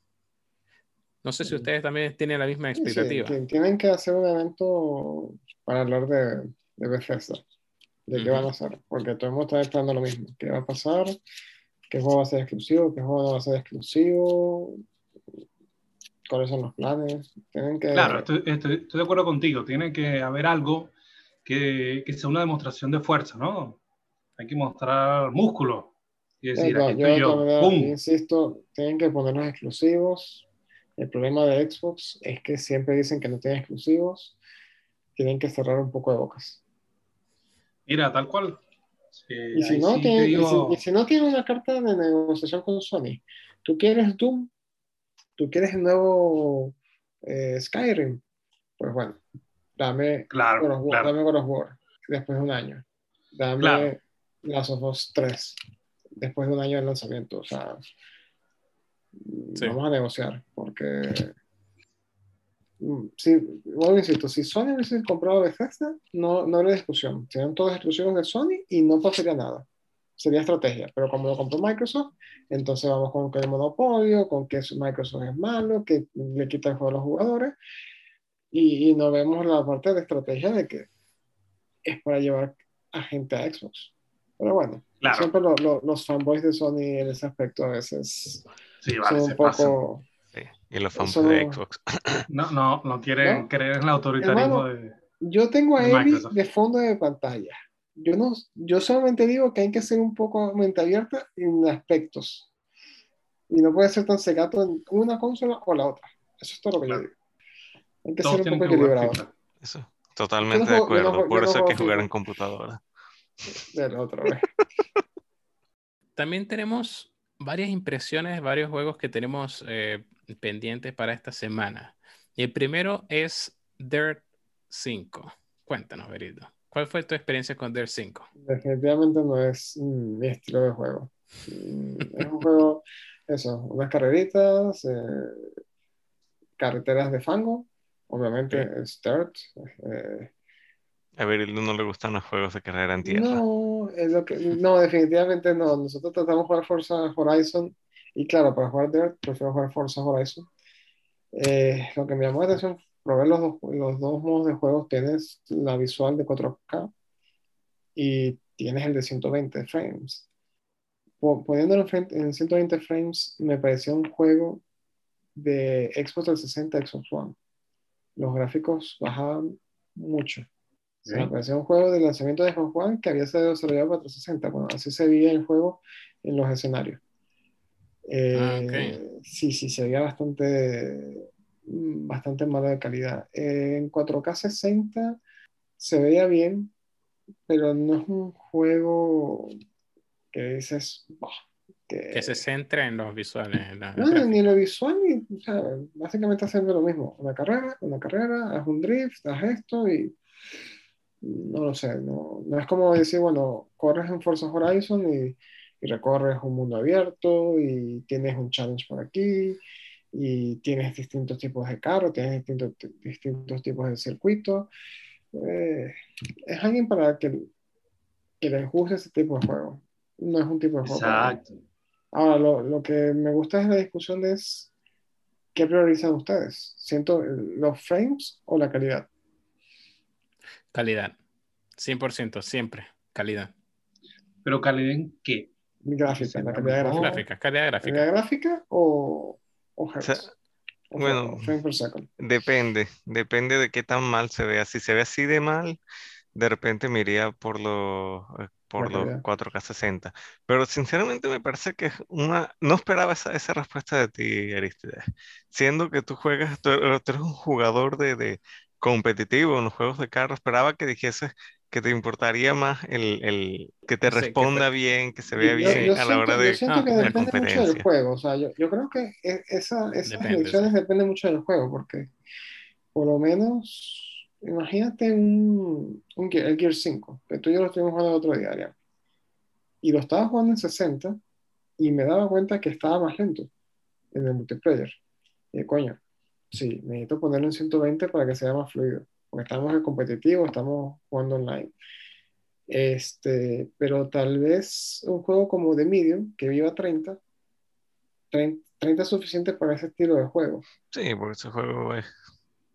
No sé si ustedes también tienen la misma Sí, sí, expectativa. que tienen que hacer un evento para hablar de, de Bethesda, de qué van a hacer, porque todo el mundo está esperando lo mismo. ¿Qué va a pasar? ¿Qué juego va a ser exclusivo? ¿Qué juego no va a ser exclusivo? ¿Cuáles son los planes? Tienen que... Claro, estoy, estoy- estoy de acuerdo contigo. Tiene que haber algo que, que sea una demostración de fuerza, ¿no? hay que mostrar músculo. Y decir, aquí yo, estoy yo. ¡Pum! insisto, tienen que ponerlos exclusivos. El problema de Xbox es que siempre dicen que no tienen exclusivos. Tienen que cerrar un poco de bocas. Mira, tal cual. Y si, no sí tiene, te y si- digo- y si no tiene una carta de negociación con Sony, tú quieres Doom, tú quieres el nuevo eh, Skyrim, pues bueno, dame Claro, God of War, claro. dame God of War después de un año. Dame Claro. Last of Us 3 después de un año de lanzamiento. O sea, Sí. vamos a negociar porque. Mm, Sí, bueno, insisto, si Sony hubiese comprado Bethesda, no, no habría discusión. Serían todos exclusivos de Sony y no pasaría nada. Sería estrategia. Pero como lo compró Microsoft, entonces vamos con que el monopolio, con que Microsoft es malo, que le quita el juego a los jugadores. Y, y no vemos la parte de estrategia de que es para llevar a gente a Xbox. Pero bueno, Claro. siempre lo- lo- los fanboys de Sony en ese aspecto a veces Sí, vale, son un poco. Y los fans Eso de Xbox. No, no, no quieren ¿No? creer en el autoritarismo Hermano, de. Yo tengo a De Evi de fondo de pantalla. Yo, no, yo solamente digo que hay que ser un poco mente abierta en aspectos. Y no puede ser tan cegato en una consola o la otra. Eso es todo lo que Claro. yo digo. Hay que Todos ser un poco equilibrado. Eso, totalmente no de juego- yo no acuerdo. Por eso hay que jugar en computadora. Del otro. También tenemos varias impresiones, varios juegos que tenemos eh, pendientes para esta semana. Y el primero es Dirt 5. Cuéntanos, Berito. ¿Cuál fue tu experiencia con Dirt 5? Definitivamente no es mi estilo de juego. Mm, Es un juego, eso, unas carreritas, eh, carreteras de fango, obviamente Ok. es dirt. eh, A ver, no le gustan los juegos de carrera en tierra. no, es lo que, no, definitivamente no. Nosotros tratamos de jugar Forza Horizon y claro, para jugar dirt prefiero jugar Forza Horizon. Eh, lo que me llamó la atención, probé los dos, los dos modos de juego, tienes la visual de 4K y tienes el de 120 frames. Po- Poniéndolo en, frente- en 120 frames, me pareció un juego de Xbox 360, Xbox One. Los gráficos bajaban mucho. Sea, me Ok. parecía un juego de lanzamiento de Xbox One que había sido desarrollado para 360. Bueno, así se veía el juego en los escenarios. Ah, Eh, Sí, sí, se veía bastante, mm, bastante malo de calidad. Eh, en 4K 60 se veía bien, pero no es un juego que dices, "Bah", que- Que se centra en los visuales. en no, ni lo visual, ni, o sea, básicamente haciendo lo mismo. Una carrera, una carrera, haz un drift, haz esto y no lo sé. No, no es como decir, bueno, corres en Forza Horizon y, y recorres un mundo abierto y tienes un challenge por aquí y tienes distintos tipos de carros, tienes distintos, distintos tipos de circuitos. Eh, es alguien para que, que les guste ese tipo de juego. No es un tipo de juego. Exacto. Ahora, lo, lo que me gusta es la discusión de es qué priorizan ustedes. ¿Siento los frames o la calidad? Calidad. 100%, siempre. Calidad. Pero calidad en qué? Gráfica, Sí, la calidad mejor. gráfica. Gráfica, calidad gráfica. ¿Calidad gráfica o, o hertz? sea, O bueno, per second. Depende, depende de qué tan mal se vea. Si se ve así de mal, de repente me iría por los por los calidad. 4K 60. Pero sinceramente me parece que es una... No esperaba esa, esa respuesta de ti, Aristides. Siendo que tú juegas, tú, eres tú eres un jugador de, de competitivo en los juegos de carro, esperaba que dijeses que te importaría más el, el que te Sí, que responda te- bien, que se vea Yo, bien yo a la siento, hora yo de siento Ah, que la depende mucho del juego. O sea, yo, yo creo que e- esa, esas Depende, elecciones sí. dependen mucho del juego, porque por lo menos, imagínate un, un Gear- el Gear 5, que tú y yo lo estuvimos jugando el otro día, Arián, y lo estaba jugando en 60 y me daba cuenta que estaba más lento en el multiplayer. Y coño, sí, necesito ponerlo en 120 para que sea más fluido, porque estamos en competitivo, estamos jugando online. Este, pero tal vez un juego como The Medium, que viva 30, 30, 30 es suficiente para ese estilo de juego. Sí, porque ese juego es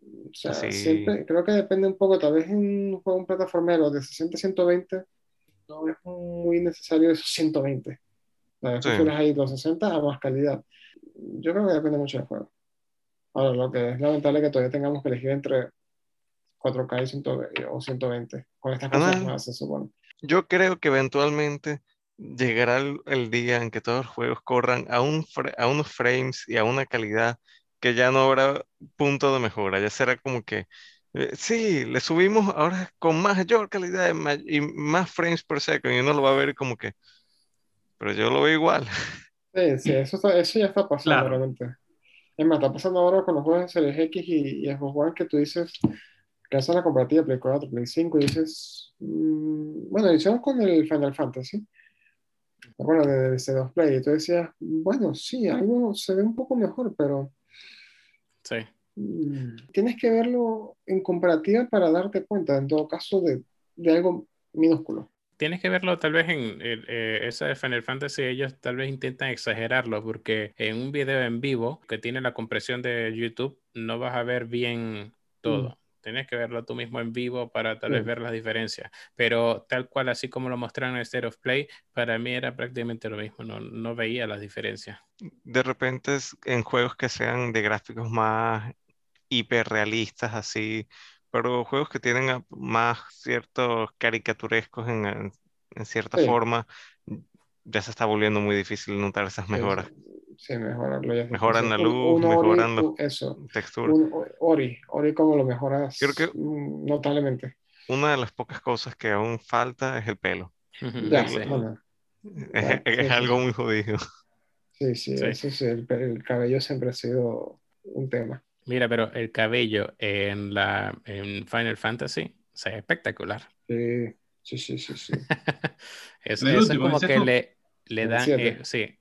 O sea, así. siempre, creo que depende un poco, tal vez en un juego un plataformero de 60 a 120, no es muy necesario esos 120. Tal vez Sí. ahí los 60 a más calidad. Yo creo que depende mucho del juego. Ahora, lo que es lamentable es que todavía tengamos que elegir entre 4K y 120, o 120, con estas cosas Ah. más, se supone. Yo creo que eventualmente llegará el, el día en que todos los juegos corran a, un a unos frames y a una calidad que ya no habrá punto de mejora. Ya será como que, eh, sí, le subimos ahora con mayor calidad y más frames per second y uno lo va a ver como que, pero yo lo veo igual. Sí, sí, eso, está- eso ya está pasando Claro. realmente. Es más, está pasando ahora con los juegos de Series X y, y Xbox One que tú dices que hacen la comparativa Play 4, Play 5 y dices, mm, bueno, hicieron con el Final Fantasy, bueno, de, de C2 Play, y tú decías, bueno, sí, algo se ve un poco mejor, pero Sí. mm, tienes que verlo en comparativa para darte cuenta, en todo caso, de, de algo minúsculo. Tienes que verlo tal vez en el- eh, esa de Final Fantasy, ellos tal vez intentan exagerarlo porque en un video en vivo que tiene la compresión de YouTube no vas a ver bien todo. Tienes que verlo tú mismo en vivo para tal vez Sí. ver las diferencias. Pero tal cual, así como lo mostraron en State of Play, para mí era prácticamente lo mismo. No, no veía las diferencias. De repente es en juegos que sean de gráficos más hiperrealistas así, pero juegos que tienen a- más ciertos caricaturescos en, en- cierta Sí. forma, ya se está volviendo muy difícil notar esas Sí, mejoras. Sí, mejorarlo ya es Mejoran la. Un- luz, un Ori, mejoran los- un- eso. Textura. Un Ori, Ori como lo mejoras Creo que- mm, notablemente. Una de las pocas cosas que aún falta es el pelo. Ya, Sí. bueno, Es, Ya, es algo sí. muy jodido. sí, sí, Sí. eso sí, el, el cabello siempre ha sido un tema. Mira, pero el cabello en la en Final Fantasy se ve espectacular. Sí, sí, sí, sí, sí. Eso, eso es como que le, le dan, eh, sí,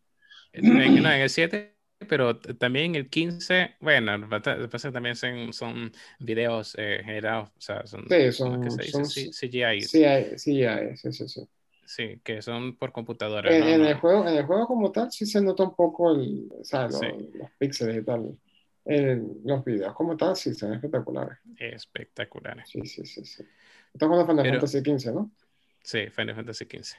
en, no, en el 7, pero también en el 15, bueno, pasa también son, son videos eh, generados, o sea, son, Sí, ¿cómo es son, que se dice? son, C- CGI, sí, sí, sí, sí, sí, que son por computadora, En, ¿no? en el juego, en el juego como tal sí se nota un poco el, o sea, lo- Sí. los píxeles y tal. En los videos como tal sí ven espectaculares. espectaculares. Sí, sí, sí, sí. Estás jugando Final Pero- Fantasy XV, ¿no? Sí, Final Fantasy 15.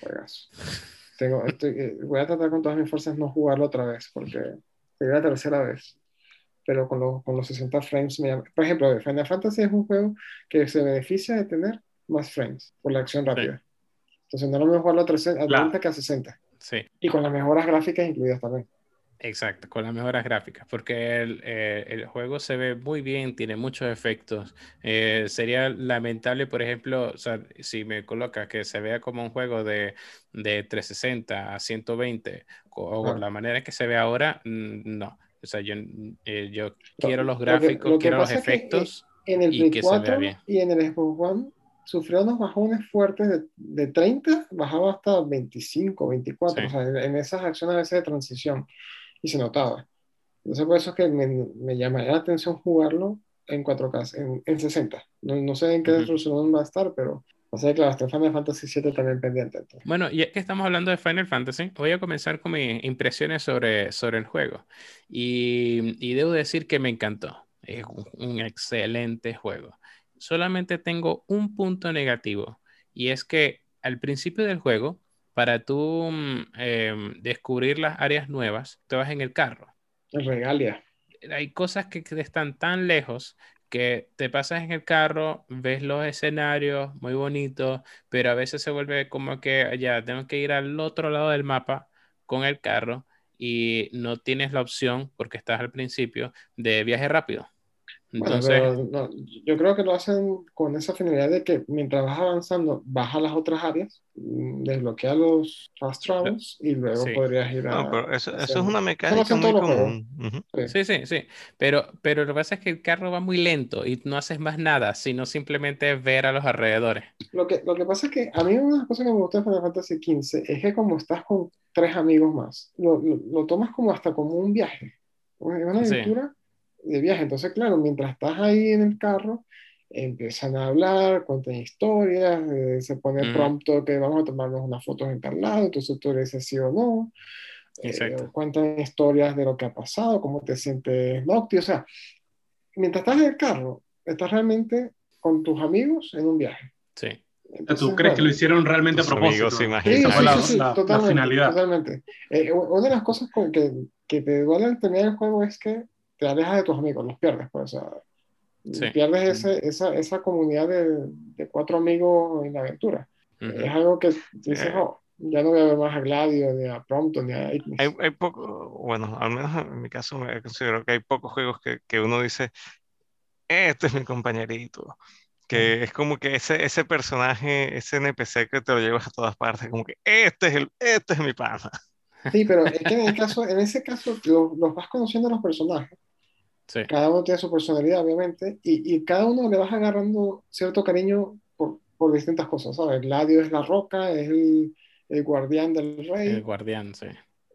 Juegazo. Tengo, estoy- eh, voy a tratar con todas mis fuerzas no jugarlo otra vez, porque sería la tercera vez. Pero con, los- con los 60 frames, me llama- por ejemplo, Final Fantasy es un juego que se beneficia de tener más frames por la acción rápida. Entonces no lo mismo jugarlo a 300 a Claro. 30 que a 60. Sí, Y con las mejoras gráficas incluidas también. Exacto, con las mejoras gráficas, porque el, eh, el juego se ve muy bien, tiene muchos efectos. Eh, sería lamentable, por ejemplo, o sea, si me colocas que se vea como un juego de, de 360 a 120, co- o Claro. la manera que se ve ahora, no. O sea, yo, eh, yo quiero los lo que- gráficos, lo que quiero los que, efectos. En el Y que se vea 4 bien. y en el Xbox One sufrió unos bajones fuertes de, de 30, bajaba hasta 25, 24, Sí. o sea, en esas acciones a veces de transición, y se notaba. Entonces por eso es que me, me llamaría la atención jugarlo en 4K, en, en 60. No, no sé en qué Ujú. resolución va a estar, pero o sea, claro, hasta Final Fantasy 7 también pendiente. entonces. Bueno, ya que estamos hablando de Final Fantasy, voy a comenzar con mis impresiones sobre, sobre el juego. Y, y debo decir que me encantó. Es un, un excelente juego. Solamente tengo un punto negativo y es que al principio del juego, para tú mm, em, descubrir las áreas nuevas, te vas en el carro. Regalia. Hay cosas que, que están tan lejos que te pasas en el carro, ves los escenarios muy bonitos, pero a veces se vuelve como que ya tengo que ir al otro lado del mapa con el carro y no tienes la opción, porque estás al principio, de viaje rápido. Entonces, pero no, yo creo que lo hacen con esa finalidad de que mientras vas avanzando, vas a las otras áreas, mm, desbloquea los fast travels y luego Sí. podrías ir a... No, pero eso, eso es una mecánica muy común. Ujú. Sí. sí, sí, sí, pero, pero lo que pasa es que el carro va muy lento y no haces más nada, sino simplemente ver a los alrededores. Lo que, lo que pasa es que a mí una de las cosas que me gusta de Final Fantasy XV es que como estás con tres amigos más, lo, lo- lo tomas como hasta como un viaje, una- es una Sí. aventura de viaje. Entonces, claro, mientras estás ahí en el carro, empiezan a hablar, cuentan historias, eh, se pone el Ujú. prompto que vamos a tomarnos unas fotos en tal lado, entonces tú le dices sí o no. Eh, cuentan historias de lo que ha pasado, cómo te sientes Nocti, o sea, mientras estás en el carro, estás realmente con tus amigos en un viaje. Sí. Entonces, ¿Tú crees que lo bueno, hicieron realmente a propósito? Sí, sí, la, sí, la- la totalmente, finalidad. totalmente. Eh, una de las cosas con que, que te duele al terminar el juego es que te alejas de tus amigos, los pierdes, pues, o sea, Sí. pierdes ese, esa, esa comunidad de, de cuatro amigos en la aventura. Ujú. Es algo que dices, Eh. oh, ya no voy a ver más a Gladio, ni a Prompto, ni a Ignis. Hay, hay poco, bueno, al menos en mi caso me considero que hay pocos juegos que, que uno dice, este es mi compañerito. Que es como que ese, ese personaje, ese NPC que te lo llevas a todas partes, como que este es el, este es mi pana. Sí, pero es que en, el caso, en ese caso lo- los vas conociendo a los personajes. Sí. Cada uno tiene su personalidad, obviamente, y, y cada uno le vas agarrando cierto cariño por, por distintas cosas, ¿sabes? Gladio es la roca, es el, el guardián del rey. El guardián, sí.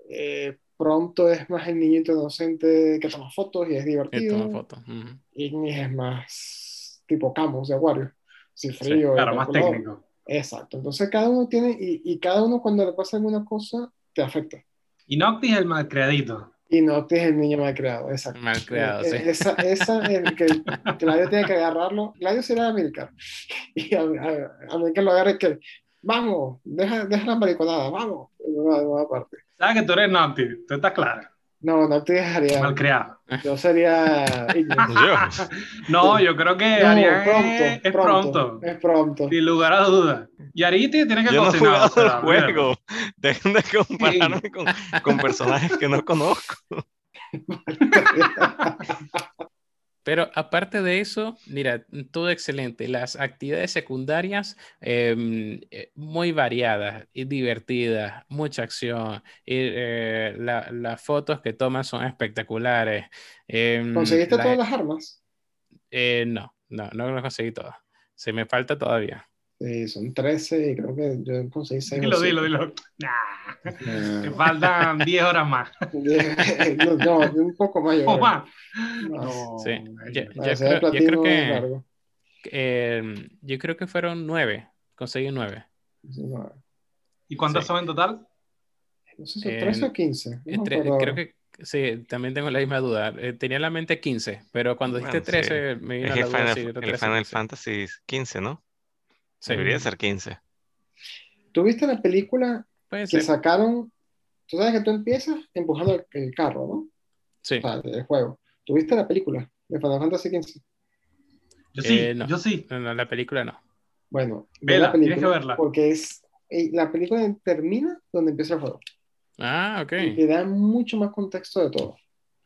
eh, Prompto es más el niñito inocente que toma fotos y es Y divertido. toma fotos. Ujú. Ignis es más tipo Camus de Acuario. Sí, frío. y Claro, más calculador. técnico. Exacto. Entonces cada uno tiene, y, y cada uno cuando le pasa alguna cosa, te afecta. Y Noctis el malcriadito. Y no te es el niño mal creado, exacto. Mal creado, Eh, sí. eh, Esa, esa el que Gladio tiene que agarrarlo. Gladio será Amilcar. Y a, a, Amilcar lo agarra y que, vamos, deja, deja la mariconada, vamos. Aparte. Sabes que tú eres Noctis, tú estás claro. No, no te dejaría. Malcriado. Yo sería No, yo creo que No, Arián pronto, es, es pronto, pronto. Es pronto. Sin lugar a dudas. Y Ariti tiene que yo no he cocinar. o jugado el sea, olvídate. juego. Dejen de compararme con, con personajes que no conozco. Pero aparte de eso, mira, todo excelente. Las actividades secundarias em, eh, muy variadas y divertidas, mucha acción. Y, eh, la- las fotos que toman son espectaculares. Em, ¿Conseguiste la- todas las armas? eh, no, no, no lo conseguí todas. Se me falta todavía. Sí, son 13 y creo que yo conseguí 6 Dilo, dilo, dilo. Nah, te faltan 10 horas más. no, no, un poco más. yo creo. más. No, Sí, ya ser creo- yo creo que-. Em, yo creo que fueron nueve. Conseguí nueve. Sí, no, ¿Y cuántas Sí. son en total? no sé si son Eh, 13 o 15. no acuerdo creo que sí, también tengo la misma duda. Eh, tenía en la mente 15, pero cuando dijiste Bueno, sí. 13 me vino Es la duda Final, el 13 o Final 15. Fantasy 15, ¿no? Sí, Debería ser 15. ¿Tú viste la película puede que ser. sacaron? Tú sabes que tú empiezas empujando el, el carro, ¿no? Sí. O sea, el juego. ¿Tú viste la película de Final Fantasy XV? Yo sí, Eh, no. yo sí. No, no, la película no. Bueno, ve Vela, la tienes película que verla. porque es eh, la película termina donde empieza el juego Ah, ok. y te da mucho más contexto de todo.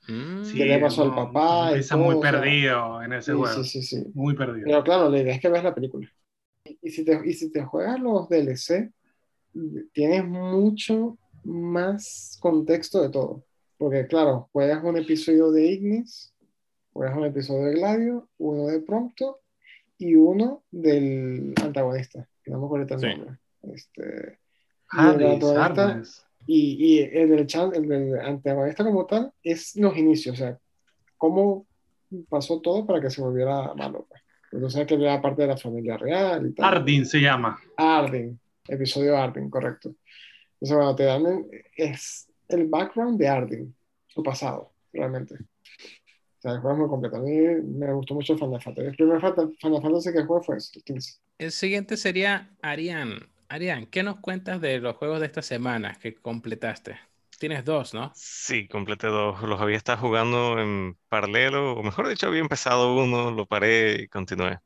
Mm, ¿Qué le pasó al papá todo, muy o sea, perdido en ese Sí, juego. sí, sí, sí. Muy perdido. Pero claro, la idea es que veas la película. Y, si te, y si te juegas los DLC, tienes mucho más contexto de todo. Porque claro, juegas un episodio de Ignis, juegas un episodio de Gladio, uno de Prompto y uno del antagonista, que no me acuerdo Sí. nombre. Este, Hades, y, y el, del chan- el del antagonista como tal es los inicios, o sea, cómo pasó todo para que se volviera malo. Pues. Porque tú sabes que era parte de la familia real y tal. Ardyn se llama. Arden, episodio Arden, correcto. Entonces, bueno, te dan el- es el background de Arden, su pasado, realmente. O sea, el juego es muy completo. A mí me gustó mucho el Final Fantasy. El primer Final Fantasy que jugué fue ese, el 15. El siguiente sería Arián. Arián, ¿qué nos cuentas de los juegos de esta semana que completaste? Tienes dos, ¿no? Sí, completé dos. Los había estado jugando en paralelo, o mejor dicho, había empezado uno, lo paré y continué.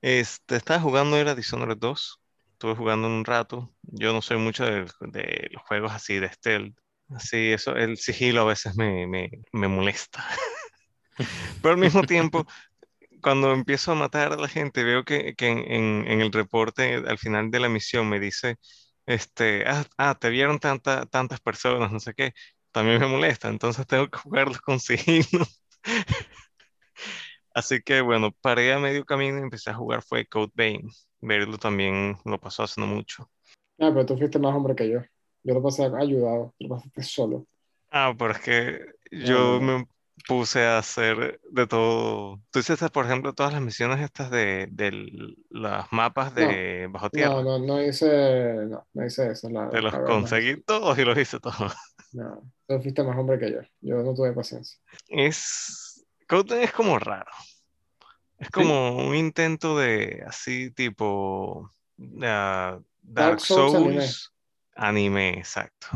Este, estaba jugando, era Dishonored 2. Estuve jugando un rato. Yo no soy mucho de, de los juegos así de stealth. Así, eso, el sigilo a veces me, me, me molesta. Pero al mismo tiempo, cuando empiezo a matar a la gente, veo que, que en, en- en el reporte al final de la misión me dice, este, ah, ah, te vieron tanta, tantas personas, no sé qué, también me molesta, entonces tengo que jugarlos con sigilo. Así que bueno, paré a medio camino y empecé a jugar fue Code Vein. Verlo también lo pasó hace no mucho. Ah, pero tú fuiste más hombre que yo. Yo lo pasé ayudado, lo pasaste solo. Ah, pero es que yo no, no. me puse a hacer de todo. Tú hiciste, por ejemplo, todas las misiones estas de, de los mapas de Bajo Tierra. no, no hice, no, no hice eso. La, Te los la verdad. conseguí todos y los hice todos. No, tú fuiste más hombre que yo. Yo no tuve paciencia. Es. Es como raro. Es como un intento de así tipo ah, Dark Dark Souls anime. Souls anime, exacto.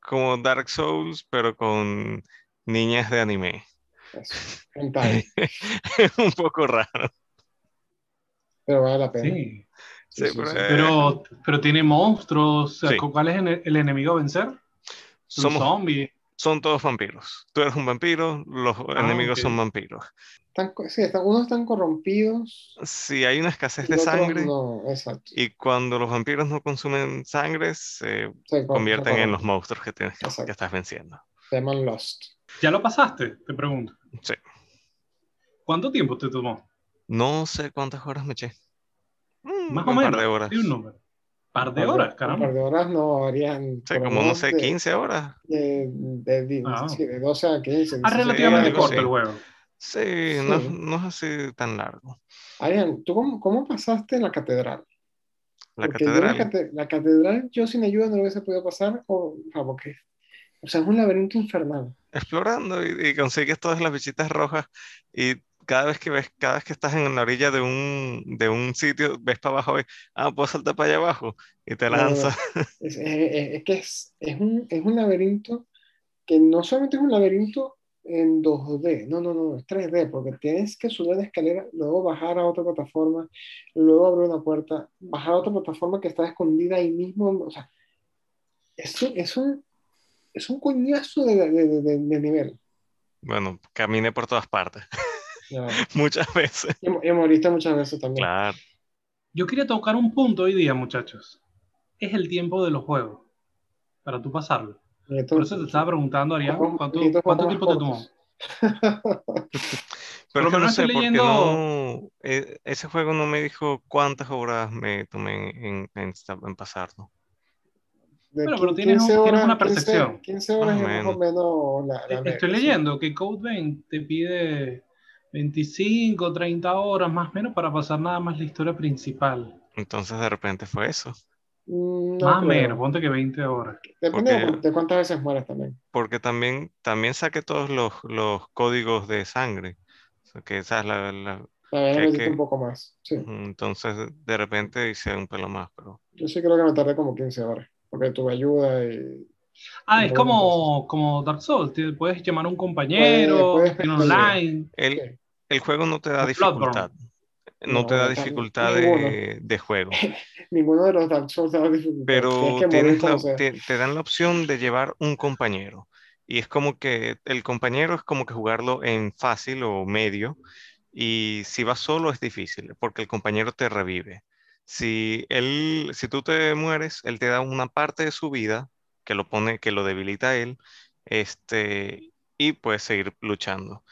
Como Dark Souls, pero con niñas de anime. Eso. Es un poco raro. Pero vale la pena. Sí. Sí, sí, pero, sí. Pero, pero tiene monstruos. Sí. ¿Cuál es el, el enemigo a vencer? ¿Un somos, zombie? son todos vampiros. Tú eres un vampiro, los enemigos ok. son vampiros. Están sí, están- unos están corrompidos Si hay una escasez de sangre, no, exacto. y cuando los vampiros no consumen sangre, se Se co- convierten se en los monstruos que, tienes, que estás venciendo. Se llaman Lost. ¿Ya lo pasaste? Te pregunto. Sí. ¿Cuánto tiempo te tomó? No sé cuántas horas me eché. Mm, Más un o menos. par de horas. Un número. Par de Un par horas, Un caramba. par de horas no harían. Sí, como no sé, de- 15 horas. De, de, de- Ah. sí, de 12 a 15. Ah, 16. relativamente corto el juego. Sí, No, Sí. no es así tan largo. Arián, ¿tú cómo, cómo pasaste la catedral? La Porque yo la, catedral. cate- la catedral, yo sin ayuda no lo hubiese podido pasar, o, o sea, porque, o sea, es un laberinto infernal. explorando y, y consigues todas las bichitas rojas y cada vez que ves, cada vez que estás en la orilla de un, de un sitio, ves para abajo y, ah, puedo saltar para allá abajo y te no, lanzas. Es, es- es- es que es, es un, es un laberinto que no solamente es un laberinto en 2D, no, no, no, es 3D, porque tienes que subir la escalera, luego bajar a otra plataforma, luego abrir una puerta, bajar a otra plataforma que está escondida ahí mismo, o sea, es un, es un, es un coñazo de, de- de- de- de nivel. Bueno, caminé por todas partes, muchas veces. Y, y moriste muchas veces también. Claro. Yo quería tocar un punto hoy día, muchachos. Es el tiempo de los juegos. Para tú pasarlo. Y Por entonces- eso te estaba preguntando, Arián, ¿cuánto, cuánto tiempo te tomó? Pero que no sé, leyendo- no, eh, ese juego no me dijo cuántas horas me tomé en, en pasarlo. De Bueno, pero 15 tienes un- tienes horas, una 15 percepción. 15 horas Más o es más o menos la, la media, Estoy sí. leyendo que Code Vein te pide 25, 30 horas más o menos para pasar nada más la historia principal. Entonces de repente fue eso. Mm, No más o menos, ponte que 20 horas. Depende de, Porque- de cuántas veces mueres también. Porque también, también saqué todos los, los códigos de sangre. O sea, que esa es la, la- que- un poco más. Sí. Entonces de repente hice un pelo más, pero Yo sí creo que me tardé como 15 horas. Porque tuve ayuda y. Ah, Y es como, como Dark Souls. te- Puedes llamar a un compañero, Puedes- puedes online. el, el juego no te da dificultad. No, te No, da tam- dificultad de, de juego. Ninguno de los Dark Souls da dificultad. Pero que tienes la- te, te dan la opción de llevar un compañero. Y es como que el compañero es como que jugarlo en fácil o medio. Y si vas solo es difícil, porque el compañero te revive. Si él, si tú te mueres, él te da una parte de su vida que lo pone, que lo debilita a él, este, y puedes seguir luchando.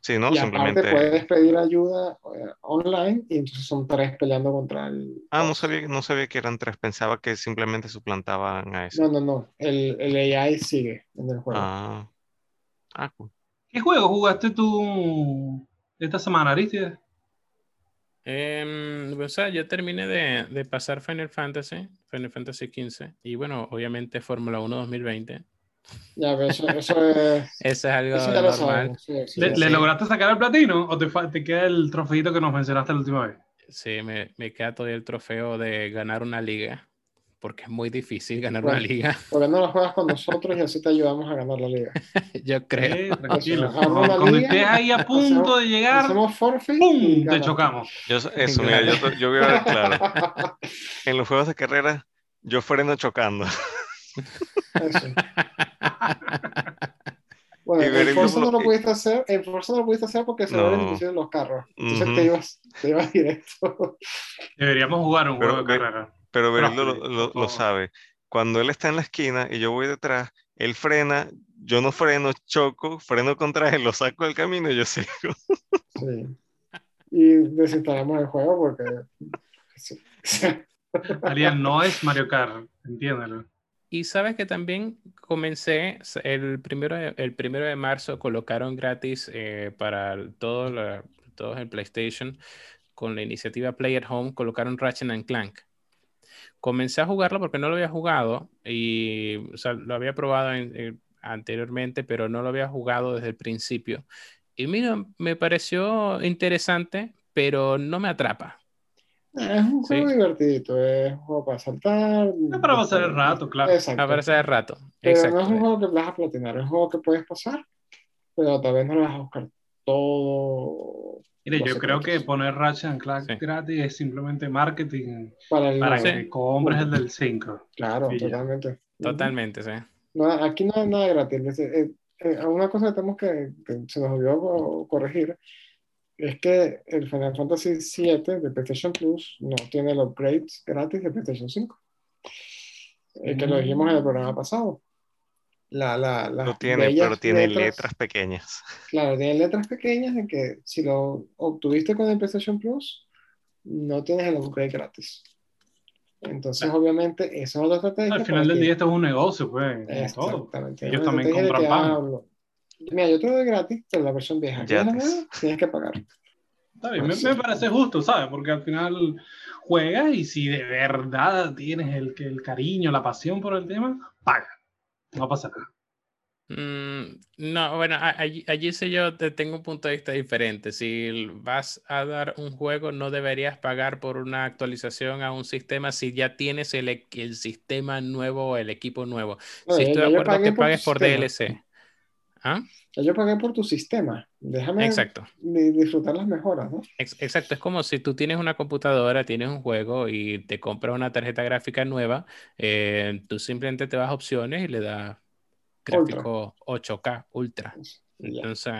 Si no, y simplemente. puedes pedir ayuda eh, online y entonces son tres peleando contra el. Ah, no sabía, no sabía que eran tres, pensaba que simplemente suplantaban a ese. No, no, no. El, el AI sigue en el juego. Ah, ah, cool. ¿Qué juego jugaste tú esta semana, Aristides? Em, o sea, yo terminé de, de pasar Final Fantasy, Final Fantasy XV, y bueno, obviamente Fórmula 1 2020. Ya, pero eso, eso es. Eso es algo Eso ya lo normal. sabemos. sí, sí, ¿Le, sí. le lograste sacar el platino o te, te queda el trofeito que nos mencionaste la última vez? Sí, me, me queda todavía el trofeo de ganar una liga, porque es muy difícil ganar Bueno. una liga, Porque no lo juegas con nosotros y así te ayudamos a ganar la liga. yo creo. Eh, la Cuando liga, estés ahí a punto hacemos- de llegar, Hacemos forfeit y ¡pum! Te chocamos. Yo, eso, mira, yo, yo voy a ver claro. En los juegos de carrera, yo freno chocando. Eso. Bueno, en Forza no lo pudiste hacer, en Forza no lo pudiste hacer porque se ven No. los carros. Entonces te ibas, te ibas directo. Deberíamos jugar un Pero juego de carrera. Pero Berilo lo, por lo- lo favor. sabe. Cuando él está en la esquina y yo voy detrás, él frena, yo no freno, choco, freno contra él, lo saco del camino y yo sigo. Sí. Y desinstalamos el juego porque. sí. Ariel, no es Mario Kart, entiéndelo. Y sabes que también comencé el primero de, el primero de marzo colocaron gratis eh, para el- todo la- todos el PlayStation con la iniciativa Play at Home colocaron Ratchet and Clank. Comencé a jugarlo porque no lo había jugado y o sea, lo había probado en- eh, anteriormente, pero no lo había jugado desde el principio. Y mira, me pareció interesante, pero no me atrapa. Es un juego Sí. divertidito, es un juego para saltar. Es para pasar el rato, claro. Exacto. A verse de rato. Pero Exacto. no es un juego que vas a platinar, es un juego que puedes pasar, pero tal vez no lo vas a buscar todo Mire, yo creo que poner Ratchet and Clank Sí. gratis es simplemente marketing Para el para que compres el del 5. Claro, totalmente. Totalmente, sí. No, aquí no hay nada gratis. Es- eh, eh, una cosa que tenemos que, que se nos olvidó co- corregir es que el Final Fantasy VII de PlayStation Plus no tiene el upgrade gratis de PlayStation 5. Eh, que lo dijimos en el programa pasado. La, la, las Lo tiene, pero tiene letras pequeñas. Claro, tiene letras pequeñas en que si lo obtuviste con el PlayStation Plus, no tienes el upgrade gratis. Entonces, obviamente, esa es otra estrategia. Al final del día esto es un negocio, pues. Exactamente. Ellos también compran pan. ah, Mira, yo te lo doy gratis, pero la versión vieja. ¿Quieres la Gratis. nueva? Tienes que pagar. Está bien, me, Pues sí. me parece justo, ¿sabes? Porque al final juegas y si de verdad tienes el, el cariño, la pasión por el tema, paga. No pasa nada. Mm, no, bueno, allí, allí sí yo te tengo un punto de vista diferente. Si vas a dar un juego, no deberías pagar por una actualización a un sistema si ya tienes el, e- el sistema nuevo o el equipo nuevo. No, Si estoy de acuerdo que pagues por. DLC. ¿Ah? Yo pagué por tu sistema. Déjame Exacto. di- disfrutar las mejoras, ¿no? Ex- Exacto, es como si tú tienes una computadora, tienes un juego y te compras una tarjeta gráfica nueva, eh, tú simplemente te vas a opciones y le das gráfico 8K Ultra. Y ya. Entonces,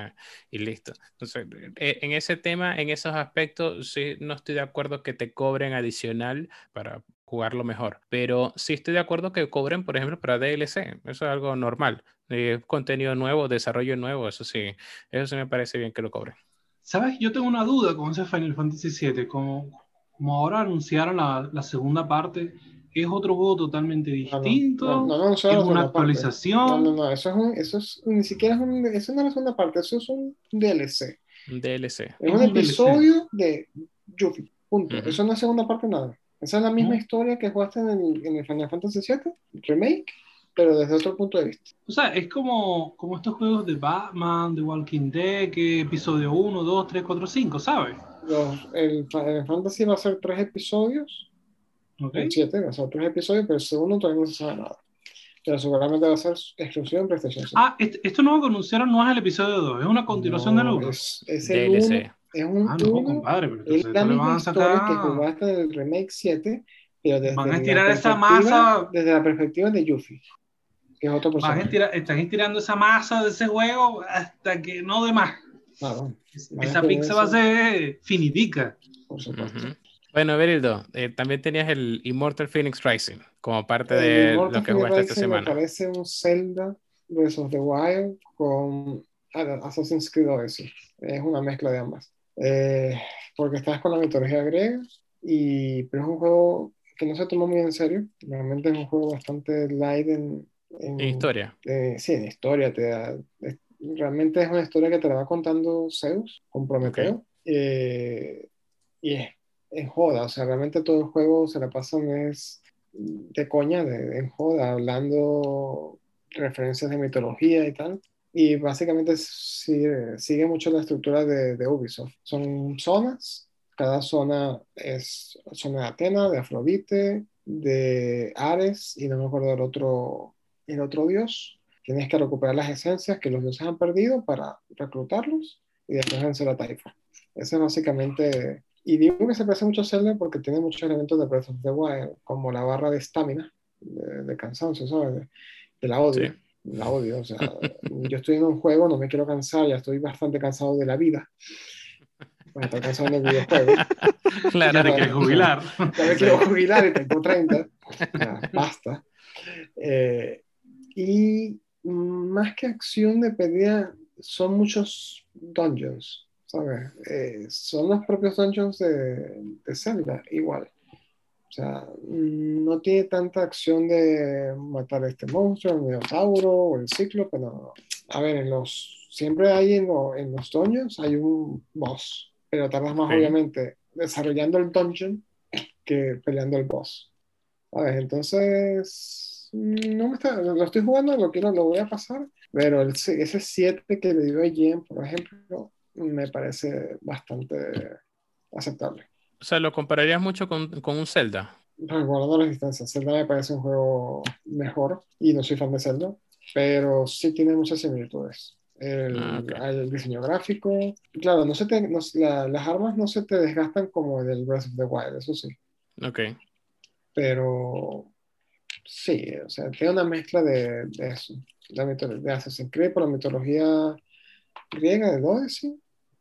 y listo. Entonces, eh, en ese tema, en esos aspectos, sí, no estoy de acuerdo que te cobren adicional para jugarlo mejor. Pero sí estoy de acuerdo que cobren, por ejemplo, para DLC. Eso es algo normal. Eh, contenido nuevo, desarrollo nuevo, eso sí, eso sí me parece bien que lo cobren. ¿Sabes? Yo tengo una duda con ese Final Fantasy VII. Como, como ahora anunciaron la, la segunda parte, es otro juego totalmente No, no, distinto. no, no, no, no, es una segunda parte. actualización. No, no, no, eso es un, eso es, ni siquiera es un, eso no es la segunda parte, eso es un DLC. Un DLC. Es un un DLC. episodio de Yuffie, punto. Ujú. Eso no es segunda parte nada. Esa es la misma Ujú. historia que jugaste en el, en el Final Fantasy VII, remake, pero desde otro punto de vista. O sea, es como, como estos juegos de Batman, de Walking Dead, que episodio 1, 2, 3, 4, 5, ¿sabes? Los- el, el Fantasy va a ser tres episodios, ¿Ok? el 7 va a ser tres episodios, pero el segundo todavía no se sabe nada. Pero seguramente va a ser exclusivo en PlayStation 5. Ah, este- esto nuevo que anunciaron no es el episodio 2, es una continuación del No, 1. Es, es el DLC. uno, es un Ah, no, uno, compadre, pero es entonces la esto le misma van a historia que sacar. jugaste en el remake 7, pero desde Van a la estirar esa perspectiva- masa. desde la perspectiva de Yuffie, que es otro personaje. estirar- están estirando esa masa de ese juego hasta que no de más. Claro, Van a Esa pizza va a ser finitica. por supuesto. Ujú. Bueno, Berildo, eh, también tenías el Immortal Phoenix Rising como parte de Immortal lo que jugaste esta Rising me semana. parece un Zelda Breath of the Wild con Assassin's Creed Odyssey. Es una mezcla de ambas. Eh, porque estás con la mitología griega, y, pero es un juego que no se tomó muy en serio. Realmente es un juego bastante light en, en- En historia. eh, sí, en historia. Te da- es- realmente es una historia que te la va contando Zeus con Prometeo. Eh, y es en joda, o sea, realmente todo el juego se la pasan es de coña, de, en joda, hablando referencias de mitología y tal. Y básicamente sigue, sigue mucho la estructura de, de Ubisoft. Son zonas, cada zona es zona de Atena, de Afrodite, de Ares y no me acuerdo del otro, el otro dios. Tienes que recuperar las esencias que los dioses han perdido para reclutarlos y después vencer a Taifa. Ese es básicamente. Y digo que se parece mucho a Zelda porque tiene muchos elementos de Breath of the Wild, como la barra de estamina, de, de cansancio, ¿sabes? Que la odio. Sí. La odio. O sea, yo estoy en un juego, no me quiero cansar, ya estoy bastante cansado de la vida. Bueno, estoy cansado en el videojuego. Claro. Ya te quieres jubilar. Ya me quiero jubilar y tengo 30. O sea, basta. Eh, y más que acción de pelea, son muchos dungeons, ¿sabes? Eh, son los propios dungeons de, de Zelda, igual. O sea, no tiene tanta acción de matar a este monstruo, el minotauro o el cíclope, no, no. A ver, en los, siempre hay en, lo- en los dungeons hay un boss, pero tardas más Ok. obviamente desarrollando el dungeon que peleando el boss. ¿Sabes? Entonces, no me está, lo estoy jugando, lo quiero, lo voy a pasar, pero el, se- ese 7 que le dio a Jen, por ejemplo, me parece bastante aceptable. O sea, lo compararías mucho con, con un Zelda. Recordando las distancias, Zelda me parece un juego mejor y no soy fan de Zelda, pero sí tiene muchas similitudes. el, Ah, al diseño gráfico. Claro, no se te, no- la- las armas no se te desgastan como en el Breath of the Wild, eso sí. Ok. Pero sí, o sea, tiene una mezcla de, de eso. La de Assassin's Creed por la mitología griega del Odyssey.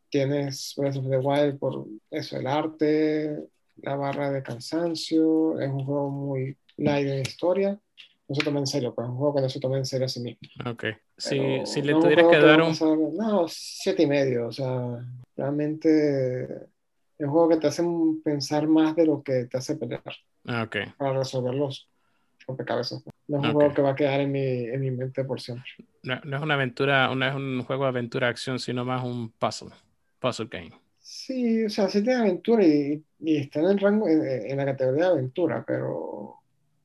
Tienes Breath of the Wild por eso, el arte, la barra de cansancio. Es un juego muy light en historia. No se toma en serio, pues es un juego que no se toma en serio a sí mismo. Ok. Si, si le no tuvieras que dar un... pasar- no, siete y medio. O sea, realmente es un juego que te hace pensar más de lo que te hace pelear Ah, ok. para resolver los rompecabezas. No es un Ok. juego que va a quedar en mi, en mi mente por siempre. No, no es una aventura, no es un juego de aventura acción, sino más un puzzle. Puzzle game. Sí, o sea, sí tiene aventura y, y está en el rango, en, en la categoría de aventura, pero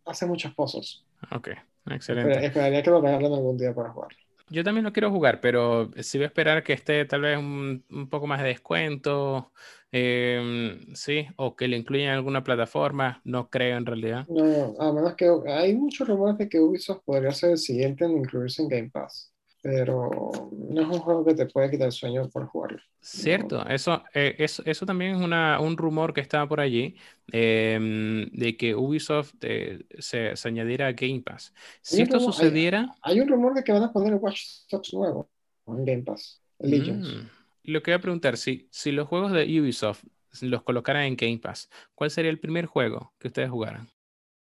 hace muchos pozos. Ok. Excelente. esperaría que lo regalen algún día para jugar. Yo también lo quiero jugar, pero sí voy a esperar que esté tal vez un, poco más de descuento, em, sí, o que lo incluyan en alguna plataforma, no creo en realidad. No, a menos que hay muchos rumores de que Ubisoft podría ser el siguiente en incluirse en Game Pass, pero no es un juego que te puede quitar el sueño por jugarlo. Cierto, eso, eh, eso, eso también es una, un rumor que estaba por allí, em, de que Ubisoft eh, se, se añadiera a Game Pass. Si Hay esto rumor- hay- sucediera, Hay un rumor de que van a poner el Watch Dogs nuevo en Game Pass, Legends. mm, lo que voy a preguntar, si, si los juegos de Ubisoft los colocaran en Game Pass, ¿cuál sería el primer juego que ustedes jugaran?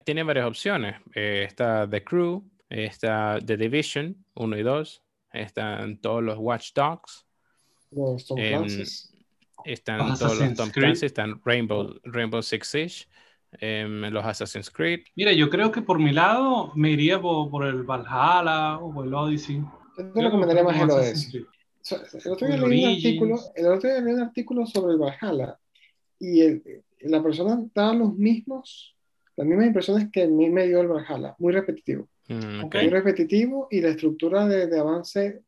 Tiene varias opciones. eh, está The Crew, está The Division 1 y 2, están todos los Watch Dogs, Los Tom Clancy's. están Los todos los Assassin's Tom Creed. Clancy, están Rainbow, Rainbow Six Siege, em, los Assassin's Creed. Mira, yo creo que por mi lado me iría por, por el Valhalla o por el Odyssey. Yo te recomendaría más el Odyssey. El otro día leí un artículo, el otro día leí un artículo sobre el Valhalla y el- la persona daba los mismos, las mismas impresiones que a mí me dio el Valhalla, muy repetitivo. Mm. Muy repetitivo y la estructura de, de avance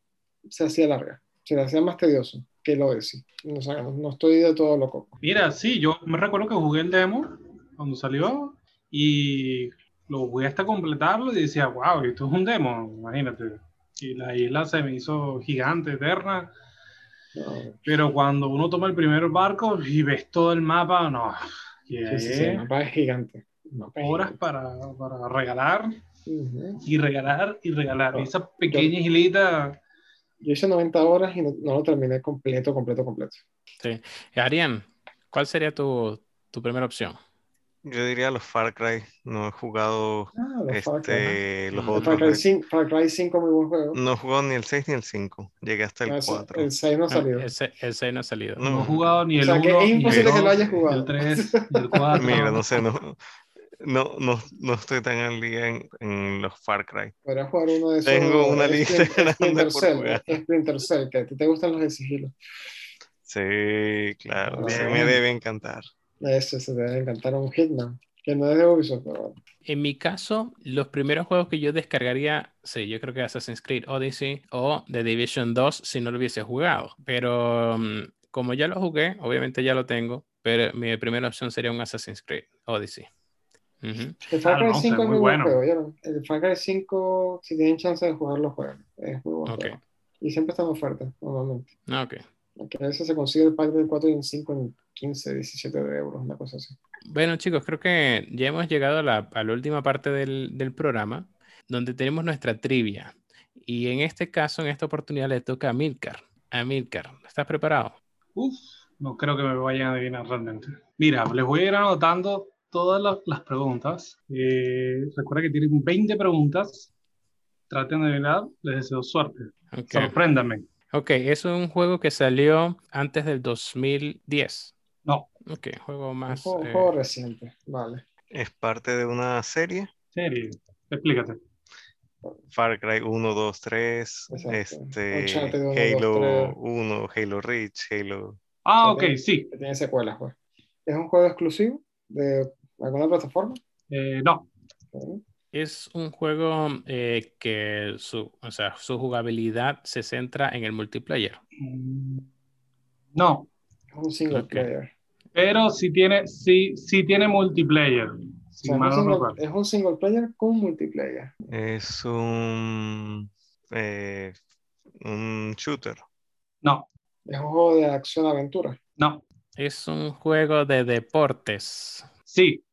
se hacía larga, se hacía más tedioso que el Odyssey. O sea, no, no estoy de todo loco. Mira, sí, yo me recuerdo que jugué el demo cuando salió y lo jugué hasta completarlo y decía, wow, esto es un demo, imagínate. Y la isla se me hizo gigante, eterna, No, pero cuando uno toma el primer barco y ves todo el mapa, no, que sí, sí, sí, el mapa es gigante. Mapa es horas gigante. para, para regalar Ujú. y regalar y regalar. No, Y esa pequeña islita, Yo hice 90 horas y no, no lo terminé completo, completo, completo. Sí. Arián, ¿cuál sería tu, tu primera opción? Yo diría los Far Cry. No he jugado Ah, los Far Cry. este, los Mm. Far otros. Cry 5, Far Cry 5 muy buen juego. No he jugado ni el 6 ni el 5. Llegué hasta el Ah, ese- 4. El 6 no ha Ah, salido. Ese, el 6 no ha salido. No. no he jugado ni O el sea, 1, que es ni el imposible que lo 2, hayas jugado. el 3, ni el 4. Mira, no sé, no, no, no, no estoy tan al día en, en los Far Cry. Podrías jugar uno de esos. Tengo una lista Splinter- grande Splinter Cell, jugar. Splinter Cell, que a ti te gustan los de sigilo. Sí, claro, Ah, sí me debe encantar. Ese se debe encantar un Hitman, que no es de Ubisoft, pero En mi caso, los primeros juegos que yo descargaría, sí, yo creo que Assassin's Creed Odyssey o The Division 2 si no lo hubiese jugado. Pero mm, como ya lo jugué, obviamente ya lo tengo, pero mi primera opción sería un Assassin's Creed Odyssey. Ujú. el Far Ah, Cry no, 5 sí, es muy muy buen bueno. juego. El Far Cry 5, si tienen chance de jugarlo, juegan. Es muy buen Ok. juego. Y siempre está en oferta, normalmente. Ah, Ok. Aunque a veces se consigue el pack del 4 y el 5 en 15, 17 de euros, una cosa así. Bueno, chicos, creo que ya hemos llegado a la, a la última parte del, del programa, donde tenemos nuestra trivia. Y en este caso, en esta oportunidad, le toca a Milcar. A Milcar, ¿estás preparado? Uf, no creo que me vayan a adivinar realmente. Mira, les voy a ir anotando todas las, las preguntas. Eh, recuerda que tienen 20 preguntas. Traten de adivinar. Les deseo suerte. Ok. Sorpréndanme. Ok, es un juego que salió antes del 2010. No, Ok, juego Un más. juego, eh, juego reciente, vale. Es parte de una serie. serio. Explícate. Far Cry 1, 2, 3, Exacto. este, Uncharted 1, 2, Halo 3. 1, Halo Reach, Halo... Ah, Ok. sí. Tiene secuelas, pues. ¿Es un juego exclusivo de alguna plataforma? Eh, no. Es un juego eh, que su, o sea, su jugabilidad se centra en el multiplayer. Mm, no. Es un single player. Pero sí tiene, sí, sí tiene multiplayer. O Si sea, es, mal un no single, recuerdo. es un single player con multiplayer. Es un... eh, un shooter. No, Es un juego de acción-aventura. no, Es un juego de deportes. sí,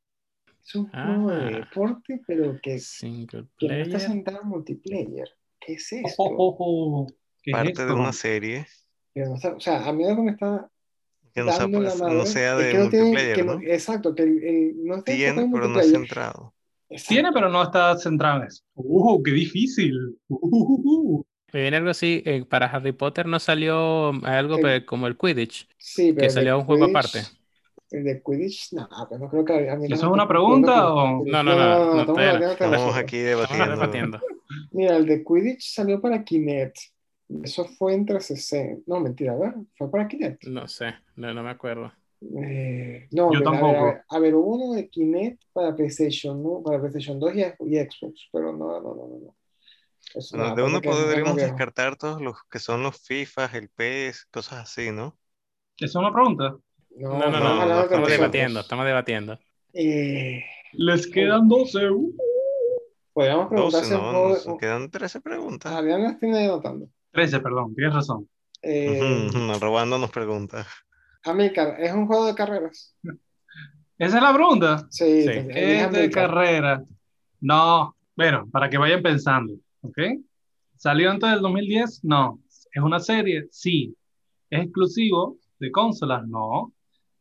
Es un juego de Ah. deporte, pero que, Single que no está player. sentado en multiplayer. ¿Qué es esto? Oh, oh, oh, ¿qué es Parte de esto? una serie Que no está- o sea, a mí lo que me está que no sea, pues, madre no sea es de que no tiene- multiplayer, que ¿no? exacto, que el, el- no está Tiene, en pero no es centrado. Exacto. Tiene, pero no está centrado en eso. ¡Uh, qué difícil! Uh, Me viene algo así, eh, para Harry Potter no salió algo El- pe- como el Quidditch, Sí, pero que el de salió un juego Quidditch- aparte. El de Quidditch, no, pues no creo que a mí ¿Eso no es una pregunta discutiendo o-. No, no, no, no, estamos no. aquí Estamos debatiendo. debatiendo. Mira, el de Quidditch salió para Kinect. Eso fue entre 60. No, mentira, a ver, fue para Kinect. No sé, no, no me acuerdo. Eh, no, Yo mira, a ver, tampoco. a ver, a ver, hubo uno de Kinect para PlayStation, ¿no? Para PlayStation 2 y, y Xbox, pero no, no, no, no. No. Eso Bueno, no, de uno que podríamos viejo. descartar todos los que son los FIFAs, el PES, cosas así, ¿no? ¿Esa es una pregunta? No, No, no, estamos no, de estamos debatiendo, estamos debatiendo. Eh, Les quedan 12. uh. podríamos 12, preguntarse un no, juego nos quedan 13 preguntas. Adrián las tiene anotando. 13, perdón, tienes razón. Eh, Ujú, Robándonos preguntas. Amilcar, ¿es un juego de carreras? ¿Esa es la pregunta? Sí, Sí. Es de carrera. No, bueno, para que vayan pensando, ¿ok? ¿Salió antes del 2010? No. ¿Es una serie? Sí. ¿Es exclusivo de consolas? No.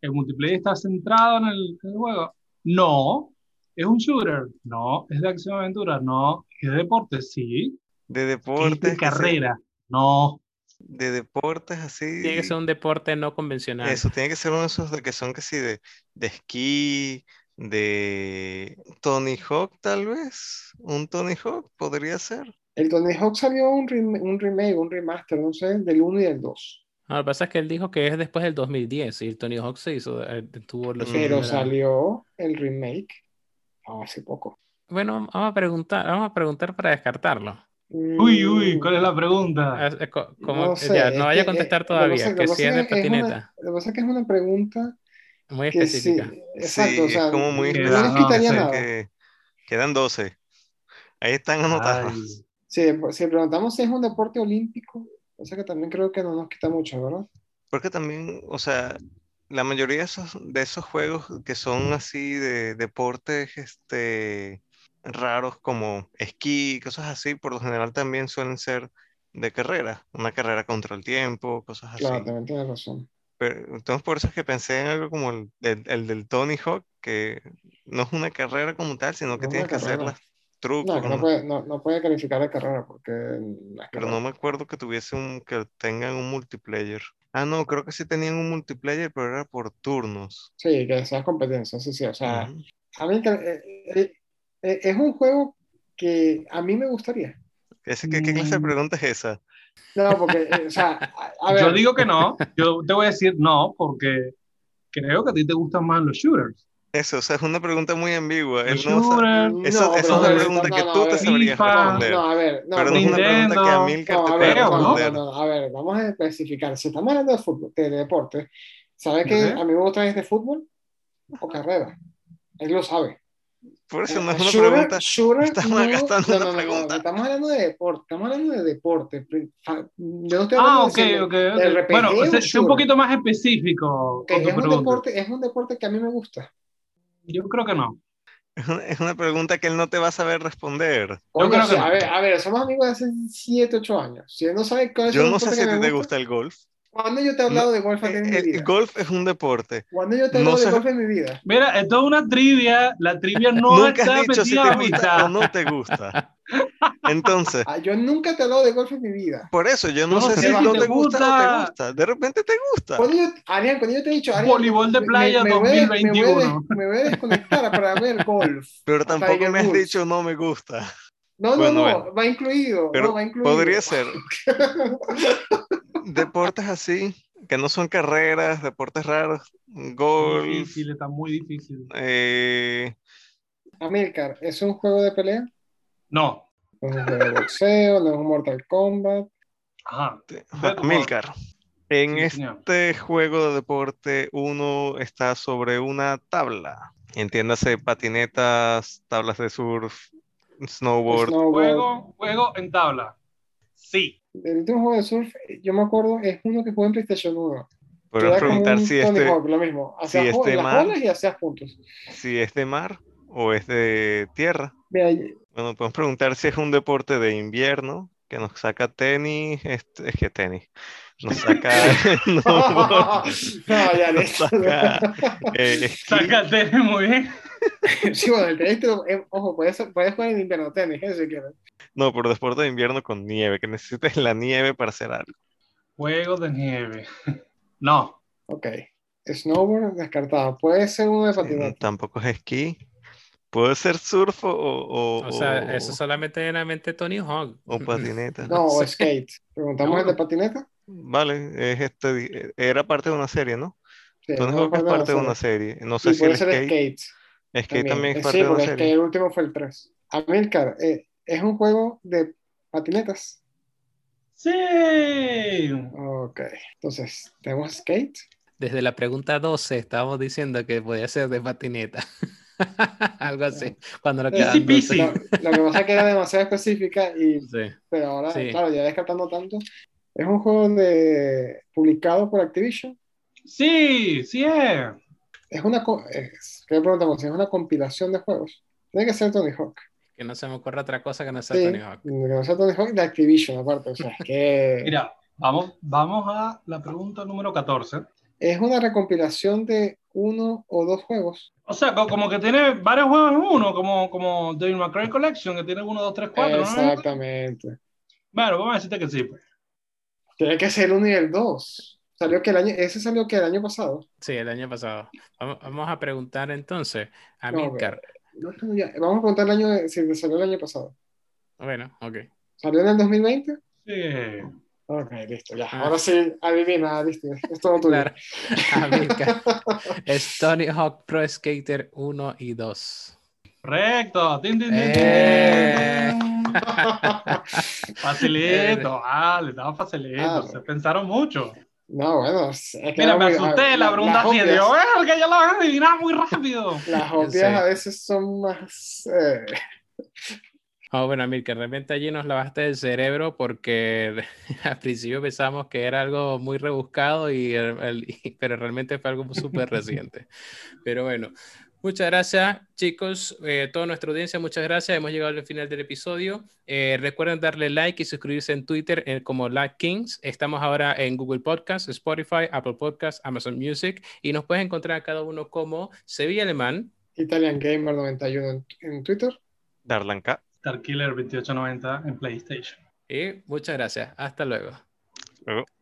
¿El multiplayer está centrado en el, en el juego? No. ¿Es un shooter? No. ¿Es de acción aventura? No. ¿Es de deporte? Sí. De ¿Es deportes. de carrera? No. de deportes así. Tiene que ser un deporte no convencional. Eso, tiene que ser uno de esos de que son que sí, de, de esquí, de Tony Hawk, tal vez. Un Tony Hawk podría ser. El Tony Hawk salió un, rem- un remake, un remaster, no sé, del 1 y del 2. No, lo que pasa es que él dijo que es después del 2010 y el Tony Hawk se hizo, eh, tuvo los Pero salió el remake hace poco. Bueno, vamos a preguntar, vamos a preguntar para descartarlo. Uy, uy, ¿cuál es la pregunta? Es- es co- como- No sé, ya, no vaya a que, eh, contestar que todavía, que que si es de una- patineta, Lo que pasa es que es una pregunta muy que sí, específica. exacto, Sí, o sea, es como muy no no, nada. que quedan 12. Ahí están anotadas. Ay, Si, si preguntamos si es un deporte olímpico, o sea que también creo que no nos quita mucho, ¿verdad? Porque también, o sea, la mayoría de esos, de esos juegos que son así de deportes este, raros como esquí, cosas así, por lo general también suelen ser de carrera, una carrera contra el tiempo, cosas así. Claro, también tienes razón. Pero, entonces por eso es que pensé en algo como el, el- el del Tony Hawk, que no es una carrera como tal, sino que No es tienes que hacer los trucos, No, que no puede, no, no puede calificar de carrera porque Pero no me acuerdo que tuviese un, que tengan un multiplayer. Ah, no, creo que sí tenían un multiplayer, pero era por turnos. Sí, que sea competencia, sí, sí. O sea, Ujú. a mí eh, eh, eh, es un juego que a mí me gustaría. ¿Qué, qué clase de Mm. pregunta es esa? No, porque, eh, o sea, a, a Yo ver, digo que no, yo te voy a decir no, porque creo que a ti te gustan más los shooters. Eso, o sea, es una pregunta muy ambigua. Él Los no shooters, Eso, No, eso pero es una a ver, pregunta no, que no, tú te sabrías responder. no, a ver, no, pero no es una pregunta que a Milcar No, te a ver, Feo, no, no, responder. no, a ver, vamos a especificar. Si estamos hablando de fútbol, de deporte, ¿sabe que Ujú. a mí me gusta es de fútbol o carrera? Él lo sabe. Por eso no Eh, es una shooter- pregunta. shooter, estamos no, gastando no, una no, no, no, pregunta. estamos hablando de deporte, estamos hablando de deporte. Yo no estoy Ah, hablando ok, de, si- ok, de ok. RPG Bueno, o sé, sé un poquito más específico tu es un deporte, es un deporte que a mí me gusta. Yo creo que no. Es una, es pregunta que él no te va a saber responder. Coño, creo sí, que no. a ver, a ver, somos amigos de hace 7, 8 años. Si él no sabe cuál es Yo no sé si a que ti te gusta el golf. ¿Cuándo yo te he hablado de golf ti en mi El, el vida? golf es un deporte. ¿Cuándo yo te he no hablado de sé- golf en mi vida? Mira, esto es una trivia. La trivia no Nunca está has dicho si te gusta o no te gusta. Entonces, Ah, yo nunca te he hablado de golf en mi vida. por eso yo no no sé sé si si no te te gusta o gusta. te gusta. De repente te gusta. Cuando yo, Arián, cuando yo te he dicho, Arián, Voleibol de playa me, me voy a- me voy des- 2021. Me voy a desconectar para ver golf. Pero tampoco me has dicho no me gusta. No, no, Bueno, no, bueno. va incluido. Pero no, va incluido. podría ser. Deportes así, que no son carreras, deportes raros, golf, Difícil, está muy difícil. eh, Amilcar, ¿es un juego de pelea? No. No es un juego de boxeo, no es un Mortal Kombat. Ajá. Amílcar. En Sí, señor. este juego de deporte uno está sobre una tabla. Entiéndase patinetas, tablas de surf, snowboard. Snowboard. Juego, juego en tabla. Sí. El último juego de surf, yo me acuerdo, es uno que jugué en PlayStation 1. que Podemos preguntar un si este, Hawk, lo mismo. Hacías si este olas y hacías puntos. si es de mar o es de tierra. Mira, Bueno, podemos preguntar si es un deporte de invierno que nos saca tenis, este, es que tenis, nos saca, no, no, ya nos saca eh, esquí. Sácate muy bien. Sí, bueno, el tenis, eh, ojo, puedes, puedes jugar en invierno tenis, eh, si quieres. no, por deporte de invierno con nieve, que necesites la nieve para hacer algo. Juego de nieve. No. Ok. Snowboard descartado. Puede ser uno de Sí, patinete. tampoco es esquí. Puede ser surf o, o, O sea, o- eso solamente era mente Tony Hawk. o patineta. No, o skate. Preguntamos el de patineta. Vale, es este, era parte de una serie, ¿no? Sí, Tony no Hawk es parte de una serie. serie. No sé si puede el ser skate, skate. Skate también Eh, es parte Sí, de porque es que el último fue el 3. Amilcar, eh, es un juego de patinetas. Sí. Ok. Entonces, tenemos skate. Desde la pregunta 12 estábamos diciendo que podía ser de patineta. Algo así. Cuando lo quedan peasy. 12. Lo, lo que pasa es que era demasiado específica y Sí. pero ahora, Sí. claro, ya descartando tanto. Es un juego de publicado por Activision. Sí, sí es. Es una es, ¿qué preguntamos? Si es una compilación de juegos. Tiene que ser Tony Hawk. Que no se me ocurre otra cosa que no sea Sí, Tony Hawk. que no sea Tony Hawk de Activision, aparte. O sea, es que Mira, vamos, vamos a la pregunta número 14. es una recompilación de uno o dos juegos. O sea, co- como que tiene varios juegos en uno, como, como Devil May Cry Collection, que tiene uno, dos, tres, cuatro, ¿no? Exactamente. Bueno, vamos a decirte que sí, pues. Tiene que ser el 1 y el 2. Salió que el año, ese salió que el año pasado. Sí, el año pasado. Vamos, vamos a preguntar entonces a No, Milcar. No, no, ya. Vamos a preguntar el año si salió el año pasado. Bueno, ok. ¿Salió en el 2020? Sí. Ok, listo, ya. Ah. Ahora sí, adivina, listo. Es todo tuyo. Claro. A Milcar. Es Tony Hawk Pro Skater 1 y 2. Correcto. Tin, tin, tin, tin. Eh. Facilito, vale, estaba facilito. Ah. Se pensaron mucho. No, bueno, es que Mira, me muy- asusté, la pregunta así, digo, "Eh, que ya la van a adivinar muy rápido. Las obvias Sí. a veces son más. eh, Oh, bueno, Milcar, realmente allí nos lavaste el cerebro porque al principio pensamos que era algo muy rebuscado, y, el- el- pero realmente fue algo súper reciente. Pero bueno, muchas gracias, chicos, eh, toda nuestra audiencia, muchas gracias. Hemos llegado al final del episodio. Eh, recuerden darle like y suscribirse en Twitter eh, como Like Kings. Estamos ahora en Google Podcast, Spotify, Apple Podcast, Amazon Music y nos puedes encontrar a cada uno como Sevilla Alemán. Italian Gamer 91 en, en Twitter. Darlan K. Star Killer 2890 en PlayStation. Y muchas gracias. Hasta luego. Luego.